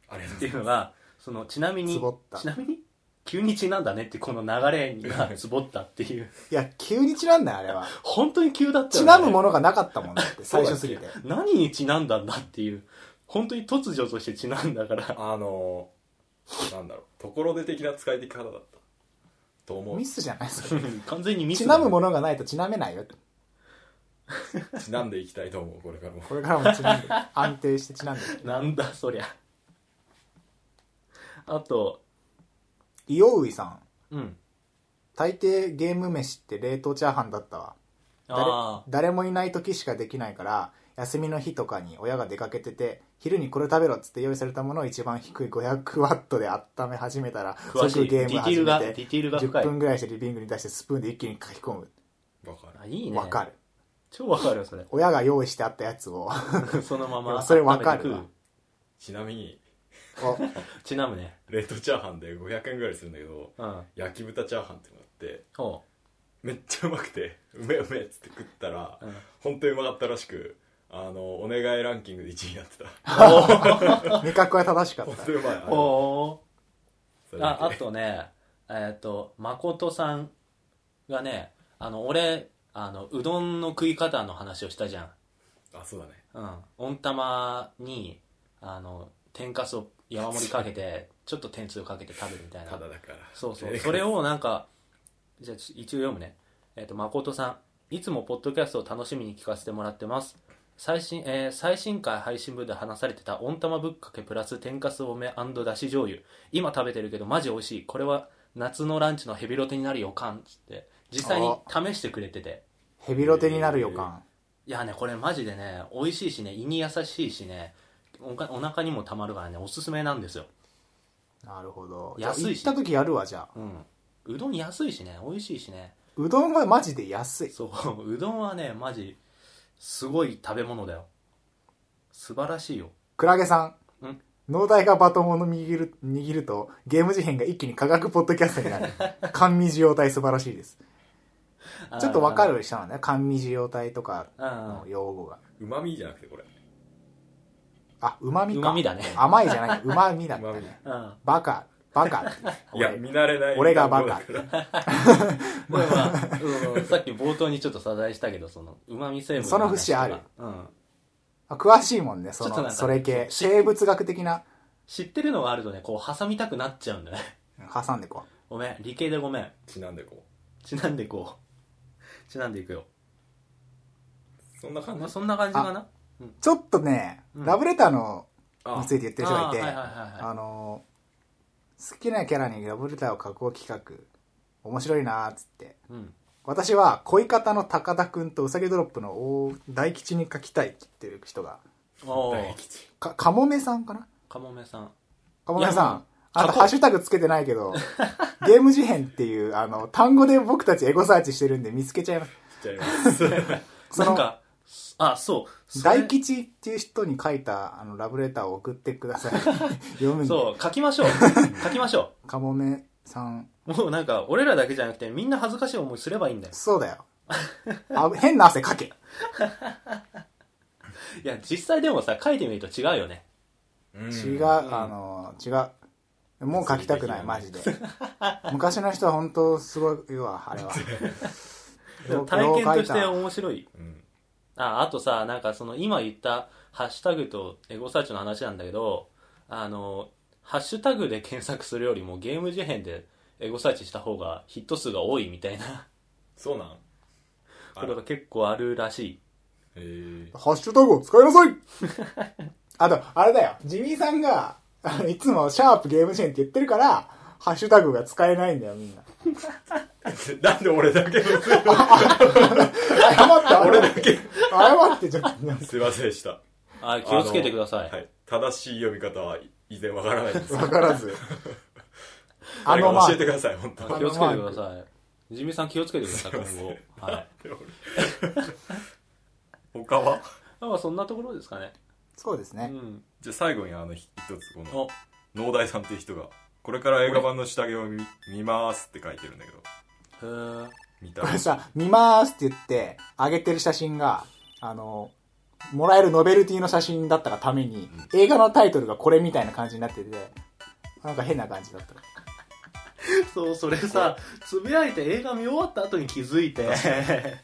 Speaker 1: あれ
Speaker 3: ていうのがそのちなみに
Speaker 2: つぼった。
Speaker 3: ちなみに？急にちなんだねってこの流れが つぼったっていう。
Speaker 2: いや、急にちなんだよ、あれは。
Speaker 3: 本当に急だった
Speaker 2: ち
Speaker 3: よね。
Speaker 2: なむものがなかったもんだって、最初すぎて。
Speaker 3: 何にちなんだんだっていう。本当に突如としてちなんだから。
Speaker 1: あのなんだろう。ところで的な使い方だった。と思う。
Speaker 2: ミスじゃないそれ。
Speaker 3: 完全にミス
Speaker 2: ちなむものがないとちなめないよ。
Speaker 1: ちなんでいきたいと思うこれからも
Speaker 2: これからもちなんで、安定してちなんで。
Speaker 3: なんだそりゃあと
Speaker 2: イオウイさん。
Speaker 3: うん
Speaker 2: 大抵ゲーム飯って冷凍チャーハンだったわ。誰
Speaker 3: あ
Speaker 2: 誰もいない時しかできないから、休みの日とかに親が出かけてて、昼にこれ食べろっつって用意されたものを一番低い500ワットで温め始めたら、
Speaker 3: 詳しい
Speaker 2: 即ゲーム
Speaker 3: ディティールが
Speaker 2: 始めて、
Speaker 3: ディティールが深い
Speaker 2: 10分ぐらいしてリビングに出してスプーンで一気に書き込む。
Speaker 1: わかる
Speaker 3: あいいね
Speaker 2: わかる。
Speaker 3: 超わかるよそれ
Speaker 2: 親が用意してあったやつを、
Speaker 3: そのまま
Speaker 2: それわかるわ。
Speaker 1: ちなみに
Speaker 2: お。
Speaker 3: ちなむね
Speaker 1: 冷凍チャーハンで500円ぐらいするんだけど
Speaker 3: うん。
Speaker 1: 焼き豚チャーハンってのがあって
Speaker 3: ほ
Speaker 1: めっちゃうまくて うめえうめえっつって食ったら、
Speaker 3: う、うん、
Speaker 1: 本当にうまかったらしくあのお願いランキングで1位になってた。
Speaker 2: 味覚は正しかった。
Speaker 1: 本当。にうまい。
Speaker 3: おああとねえっ、と誠さんがねあの俺あのうどんの食い方の話をしたじゃん。
Speaker 1: あそうだね。
Speaker 3: うん。温玉にあの天かすを山盛りかけて ちょっと天つゆかけて食べるみたいな。
Speaker 1: ただだから。
Speaker 3: そうそう。
Speaker 1: え
Speaker 3: それをなんかじゃあ一応読むね。えっ、と誠さん。いつもポッドキャストを楽しみに聞かせてもらってます。最新、えー最新回配信部で話されてた温玉ぶっかけプラス天かす多めだし醤油。今食べてるけどマジ美味しい。これは夏のランチのヘビロテになる予感っつって。実際に試してくれてて
Speaker 2: ヘビロテになる予感。
Speaker 3: いやねこれマジでね美味しいしね胃に優しいしねおかお腹にもたまるからねおすすめなんですよ
Speaker 2: なるほど。
Speaker 3: 安いし
Speaker 2: 行った時やるわ、じゃあ。
Speaker 3: うんうどん安いしね美味しいしね
Speaker 2: うどんはマジで安い。
Speaker 3: そう うどんはねマジすごい食べ物だよ素晴らしいよ
Speaker 2: クラゲさん
Speaker 3: ん。
Speaker 2: 農大がバトンを握る、握ると、ゲーム事変が一気に科学ポッドキャストになる。甘味受容体素晴らしいです。ちょっとわかる人なんだね。甘味受容体とかの用語が。
Speaker 1: うまみじゃなくてこれ。
Speaker 2: あ、旨味か。
Speaker 3: 旨味だね。
Speaker 2: 甘いじゃない。旨味だった
Speaker 1: うまみ
Speaker 2: ね。
Speaker 3: うん。
Speaker 2: バカ。バカ。
Speaker 1: いや見慣れない。
Speaker 2: 俺がバカ。
Speaker 3: さっき冒頭にちょっと謝罪したけどそのうまみ成分
Speaker 2: その節ある。
Speaker 3: うん。
Speaker 2: あ詳しいもんね、その、
Speaker 3: ちょっとなんか
Speaker 2: それ系。生物学的な、
Speaker 3: 知ってるのがあるとねこう挟みたくなっちゃうんだね。
Speaker 2: 挟んでこ
Speaker 3: ごめん理系でごめん。
Speaker 1: ちなんでこ
Speaker 3: ちなんでこうちなんでいくよ。
Speaker 1: うそんな感じ？
Speaker 3: まあそんな感じかな。
Speaker 2: う。ちょっとね、
Speaker 3: うん。
Speaker 2: ラブレターの、
Speaker 1: あ
Speaker 2: について言ってる人がいて、
Speaker 3: あーはいはいはいはい。
Speaker 2: あのー好きなキャラにラブレターを書こう企画面白いなーっつって。
Speaker 3: うん。
Speaker 2: 私は恋方の高田くんとうさぎドロップの大大吉に書きたいって言ってる人が。
Speaker 3: おー
Speaker 1: 大吉。
Speaker 2: かかもめさんかな？
Speaker 3: かもめさん。
Speaker 2: かもめさ
Speaker 3: ん
Speaker 2: あなたハッシュタグつけてないけど ゲーム事変っていうあの単語で僕たちエゴサーチしてるんで見つけちゃいます。
Speaker 1: しちゃいます。
Speaker 2: その
Speaker 3: なんかあそう。
Speaker 2: 大吉っていう人に書いたあのラブレターを送ってください。読むんで。
Speaker 3: そう書きましょう。書きましょ
Speaker 2: かもめさん。
Speaker 3: うもうなんか俺らだけじゃなくてみんな恥ずかしい思いすればいいんだよ。
Speaker 2: そうだよ。あ変な汗かけ。
Speaker 3: いや実際でもさ書いてみると違うよね。
Speaker 1: うん。
Speaker 2: 違う、あの違うもう書きたくないマジで。昔の人は本当すごいわあれは。
Speaker 3: でも体験として面白い。
Speaker 1: うん？
Speaker 3: ああとさなんかその今言ったハッシュタグとエゴサーチの話なんだけどあのハッシュタグで検索するよりもゲーム事変でエゴサーチした方がヒット数が多いみたいな。
Speaker 1: そうなん？
Speaker 3: これが結構あるらしい。
Speaker 1: へえ
Speaker 2: ハッシュタグを使いなさい！あと、あれだよ。ジミーさんが、あ のいつもシャープゲームチェーンって言ってるから、ハッシュタグが使えないんだよ、みんな。
Speaker 1: なんで俺だけの？
Speaker 2: 謝った
Speaker 1: 俺。だけ。
Speaker 2: 謝ってちょっと。
Speaker 1: すいませんでした。
Speaker 3: あ気をつけてください、
Speaker 1: はい、正しい読み方は以前わからないです。
Speaker 2: わからず。あ
Speaker 1: 誰
Speaker 2: のまあ
Speaker 1: か教えてください本当
Speaker 2: あ
Speaker 3: 気をつけてください。ジミーさん気をつけてください今後。はい。
Speaker 1: 他は？
Speaker 3: まあそんなところですかね
Speaker 2: そうですね。
Speaker 3: うん。
Speaker 1: じゃあ最後にあの一つこの
Speaker 3: お。
Speaker 1: 農大さんっていう人がこれから映画版の下着を見見ますって書いてるんだけど。
Speaker 3: へえ
Speaker 1: 見た？
Speaker 2: これさ、見まーすって言って、上げてる写真が、あの、もらえるノベルティの写真だったがために、映画のタイトルがこれみたいな感じになってて、なんか変な感じだった。
Speaker 3: そうそれさつぶやいて映画見終わった後に気づいて。
Speaker 2: い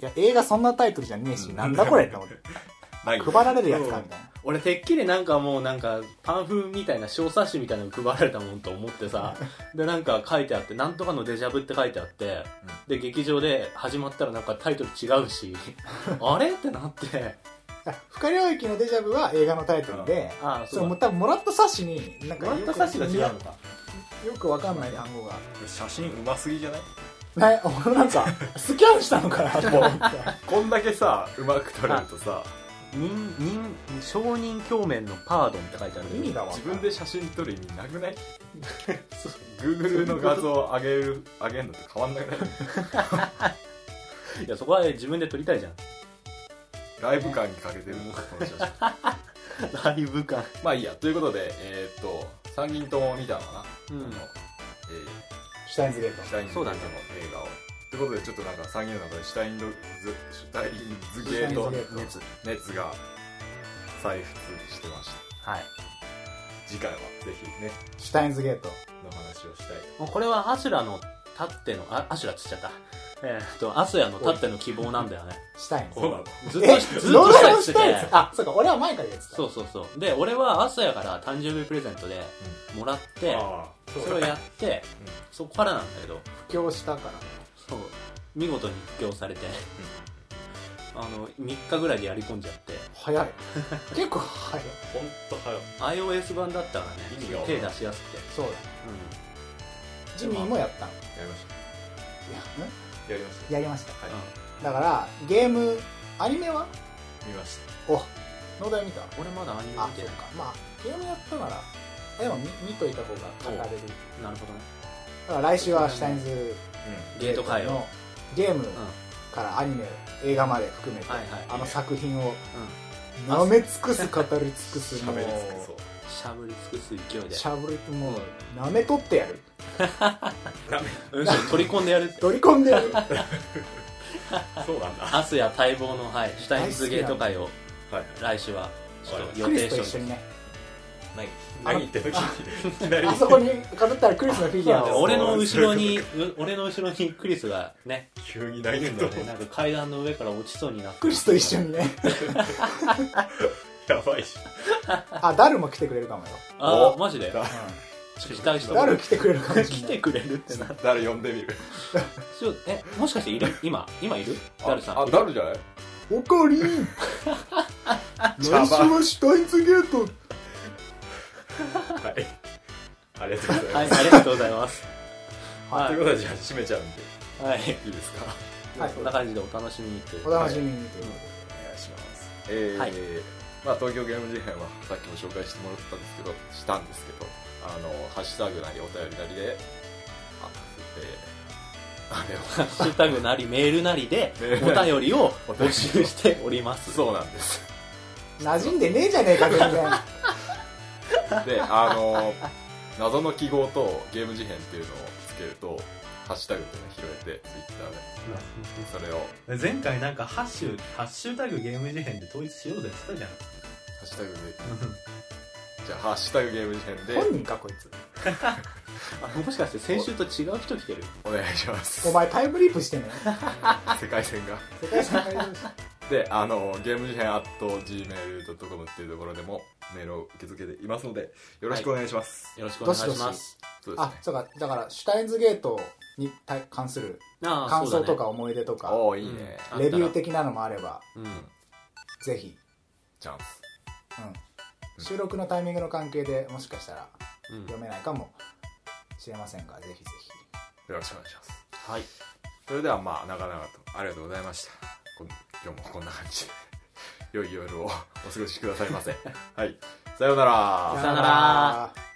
Speaker 2: や、映画そんなタイトルじゃねえし、なんだこれって思って。
Speaker 1: ない。
Speaker 2: 配られるやつかみたいな。
Speaker 3: 俺てっきりなんかもうなんかパンフみたいな小冊子みたいなの配られたもんと思ってさ。でなんか書いてあってなんとかのデジャブって書いてあって。で劇場で始まったらなんかタイトル違うし。あれ？ってなって。
Speaker 2: 深領域のデジャブは映画のタイトルで、そ
Speaker 3: ああそう
Speaker 2: 多分もらった冊子に、なんか
Speaker 3: もらった冊子が違うのか
Speaker 2: よくわかんない単語が。
Speaker 1: 写真うますぎじゃない？
Speaker 2: ね、俺なんか、スキャンしたのかなと思って。
Speaker 1: こんだけさうまく撮れるとさ
Speaker 3: 人人承認鏡面のパードンって書いてある
Speaker 2: 意味が。
Speaker 1: 自分で写真撮る意味なくない？Google の画像を上げる上げるのと変わんなくない？
Speaker 3: いやそこは自分で撮りたいじゃん。
Speaker 1: ライブ感に欠けてるこの写真。
Speaker 3: ライブ感。
Speaker 1: まあいいや。ということでえーっと3人とも見たのかな、
Speaker 3: うん。
Speaker 1: あのえ
Speaker 2: シュタインズゲート。
Speaker 1: ーシ。ュタインズゲートの映画をということでちょっとなんか3人の中でシュタインドズシュタインズゲート熱熱が再沸してました。
Speaker 3: はい。
Speaker 1: 次回はぜひね
Speaker 2: シュタインズゲート。
Speaker 1: の話をしたい。
Speaker 3: もうこれはアシュラのたってのあアシュラっつっちゃった。えーっとアスヤのたっての希望なんだよね。
Speaker 2: シュタインズ。
Speaker 1: そうなの？
Speaker 3: ずっと
Speaker 2: え、
Speaker 3: ずっとしたいっつって。
Speaker 2: あ、そうか、俺は前から言ってた。
Speaker 3: そうそうそう。で俺はアスヤから誕生日プレゼントでもらって、
Speaker 1: ああ
Speaker 3: それをやって、そこからなんだけど。
Speaker 2: 布教したから。ね。
Speaker 3: そう。見事に布教されて、あの3日ぐらいでやり込んじゃって。
Speaker 2: 早い。結構早い。
Speaker 1: 本当早い。
Speaker 3: iOS 版だったらね手出しやすくて、
Speaker 2: そうだ。ジミーもやったの。い
Speaker 1: やりまし
Speaker 2: や、ん
Speaker 1: たやりました。
Speaker 2: やりました。
Speaker 1: はい、
Speaker 3: うん
Speaker 2: だから、ゲーム、アニメは？
Speaker 1: 見まし
Speaker 2: お、農大見た？
Speaker 3: 俺まだアニメ
Speaker 2: あ、
Speaker 3: 見てない。
Speaker 2: そうか。まあ、ゲームやったなら、えでも見見といた方が語れる。
Speaker 3: なるほどね
Speaker 2: だから来週はシュタインズ
Speaker 3: ゲート会を、うん
Speaker 2: のゲームからアニメ、映画まで含めて、
Speaker 3: はいはい。
Speaker 2: あの作品を
Speaker 3: うん、
Speaker 2: 舐め尽くす、語り尽くす、
Speaker 1: た
Speaker 2: もう
Speaker 1: 喋り尽くそう。
Speaker 3: しゃぶり尽くす勢いで。
Speaker 2: しゃぶりもう、舐め取ってやる。
Speaker 3: 取り込んでやるって。
Speaker 2: 取り込んでやる。
Speaker 1: そうなんだ。
Speaker 3: アスヤ待望の、はい、シュタインズゲート会を
Speaker 1: はい。
Speaker 3: 来週はちょっと予定して。おり
Speaker 2: と一緒にね。
Speaker 1: 何言ってんのいきなり。
Speaker 2: あそこにかぶったらクリスのフィギュアを。
Speaker 3: 俺の後ろにう俺の後ろにクリスがね
Speaker 1: 急に何
Speaker 3: いる
Speaker 1: 言うんだ
Speaker 3: なんか階段の上から落ちそうになって。
Speaker 2: クリスと一緒にね。
Speaker 1: やばいし。
Speaker 2: あ、ダルも来てくれるかもよ。
Speaker 3: ああマジで？
Speaker 1: だ。
Speaker 3: ちょっと期待して。
Speaker 2: ダル来てくれるかもし
Speaker 3: 来
Speaker 2: れない。
Speaker 3: てくれるってな。
Speaker 1: 誰呼んでみる。
Speaker 3: えもしかしている？今今いる？ダルさん。
Speaker 1: あダルじゃない？
Speaker 2: おかりん。来週はシュタインズゲート
Speaker 1: はい。ありがとうございます、
Speaker 3: はいありがとうございます。は
Speaker 1: ということでじゃあ締めちゃうんで。
Speaker 3: い、はい、
Speaker 1: いいですか？
Speaker 2: はい
Speaker 3: そんな感じでお楽しみにという。
Speaker 2: お楽しみにというこ
Speaker 1: お願いします。えー
Speaker 3: はい
Speaker 1: まあ、東京ゲーム事変はさっきも紹介してもらったんですけどしたんですけどあのハッシュタグなりお便りなりであえー、あれを
Speaker 3: ハッシュタグなりメールなりでお便りを募集しております。
Speaker 1: そうなんです。
Speaker 2: と 馴染んでねえじゃねえか全然
Speaker 1: であの謎の記号とゲーム事変っていうのをつけるとハッシュタグっていうのを拾えてツイッターで。それを。
Speaker 3: 前回なんかハッシュハッシュタグゲーム事変で統一しようぜって言ったじゃん。
Speaker 1: ハッシュタグで。じゃあハッシュタグゲーム事変で。
Speaker 2: 本人かこいつ
Speaker 3: あもしかして先週と違う人来てる？
Speaker 1: お願いします。
Speaker 2: お前タイムリープしてね
Speaker 1: 世界線が。
Speaker 2: 世界線が
Speaker 1: であのゲーム事変 at gmail.com っていうところでもメールを受け付けていますのでよろしくお願いします、
Speaker 3: よろしくお願いし
Speaker 2: どしど
Speaker 3: す。
Speaker 1: そうですね。
Speaker 2: あそうか。だからシュタインズゲートに対関する
Speaker 3: ああ
Speaker 2: 感想とか思い出とか、
Speaker 1: おおいいね、
Speaker 3: うん。
Speaker 2: レビュー的なのもあれば
Speaker 3: だね
Speaker 2: ぜひ、
Speaker 1: チャンス。
Speaker 2: うん、収録のタイミングの関係でもしかしたら
Speaker 3: うん、うん、
Speaker 2: 読めないかもしれませんがぜひぜ
Speaker 1: よろしくお願いします。
Speaker 3: はい。
Speaker 1: それではまあ長々とありがとうございました。こん今日もこんな感じで良い夜をお過ごしくださいませ。はい。さようなら。
Speaker 3: さよな
Speaker 2: ら。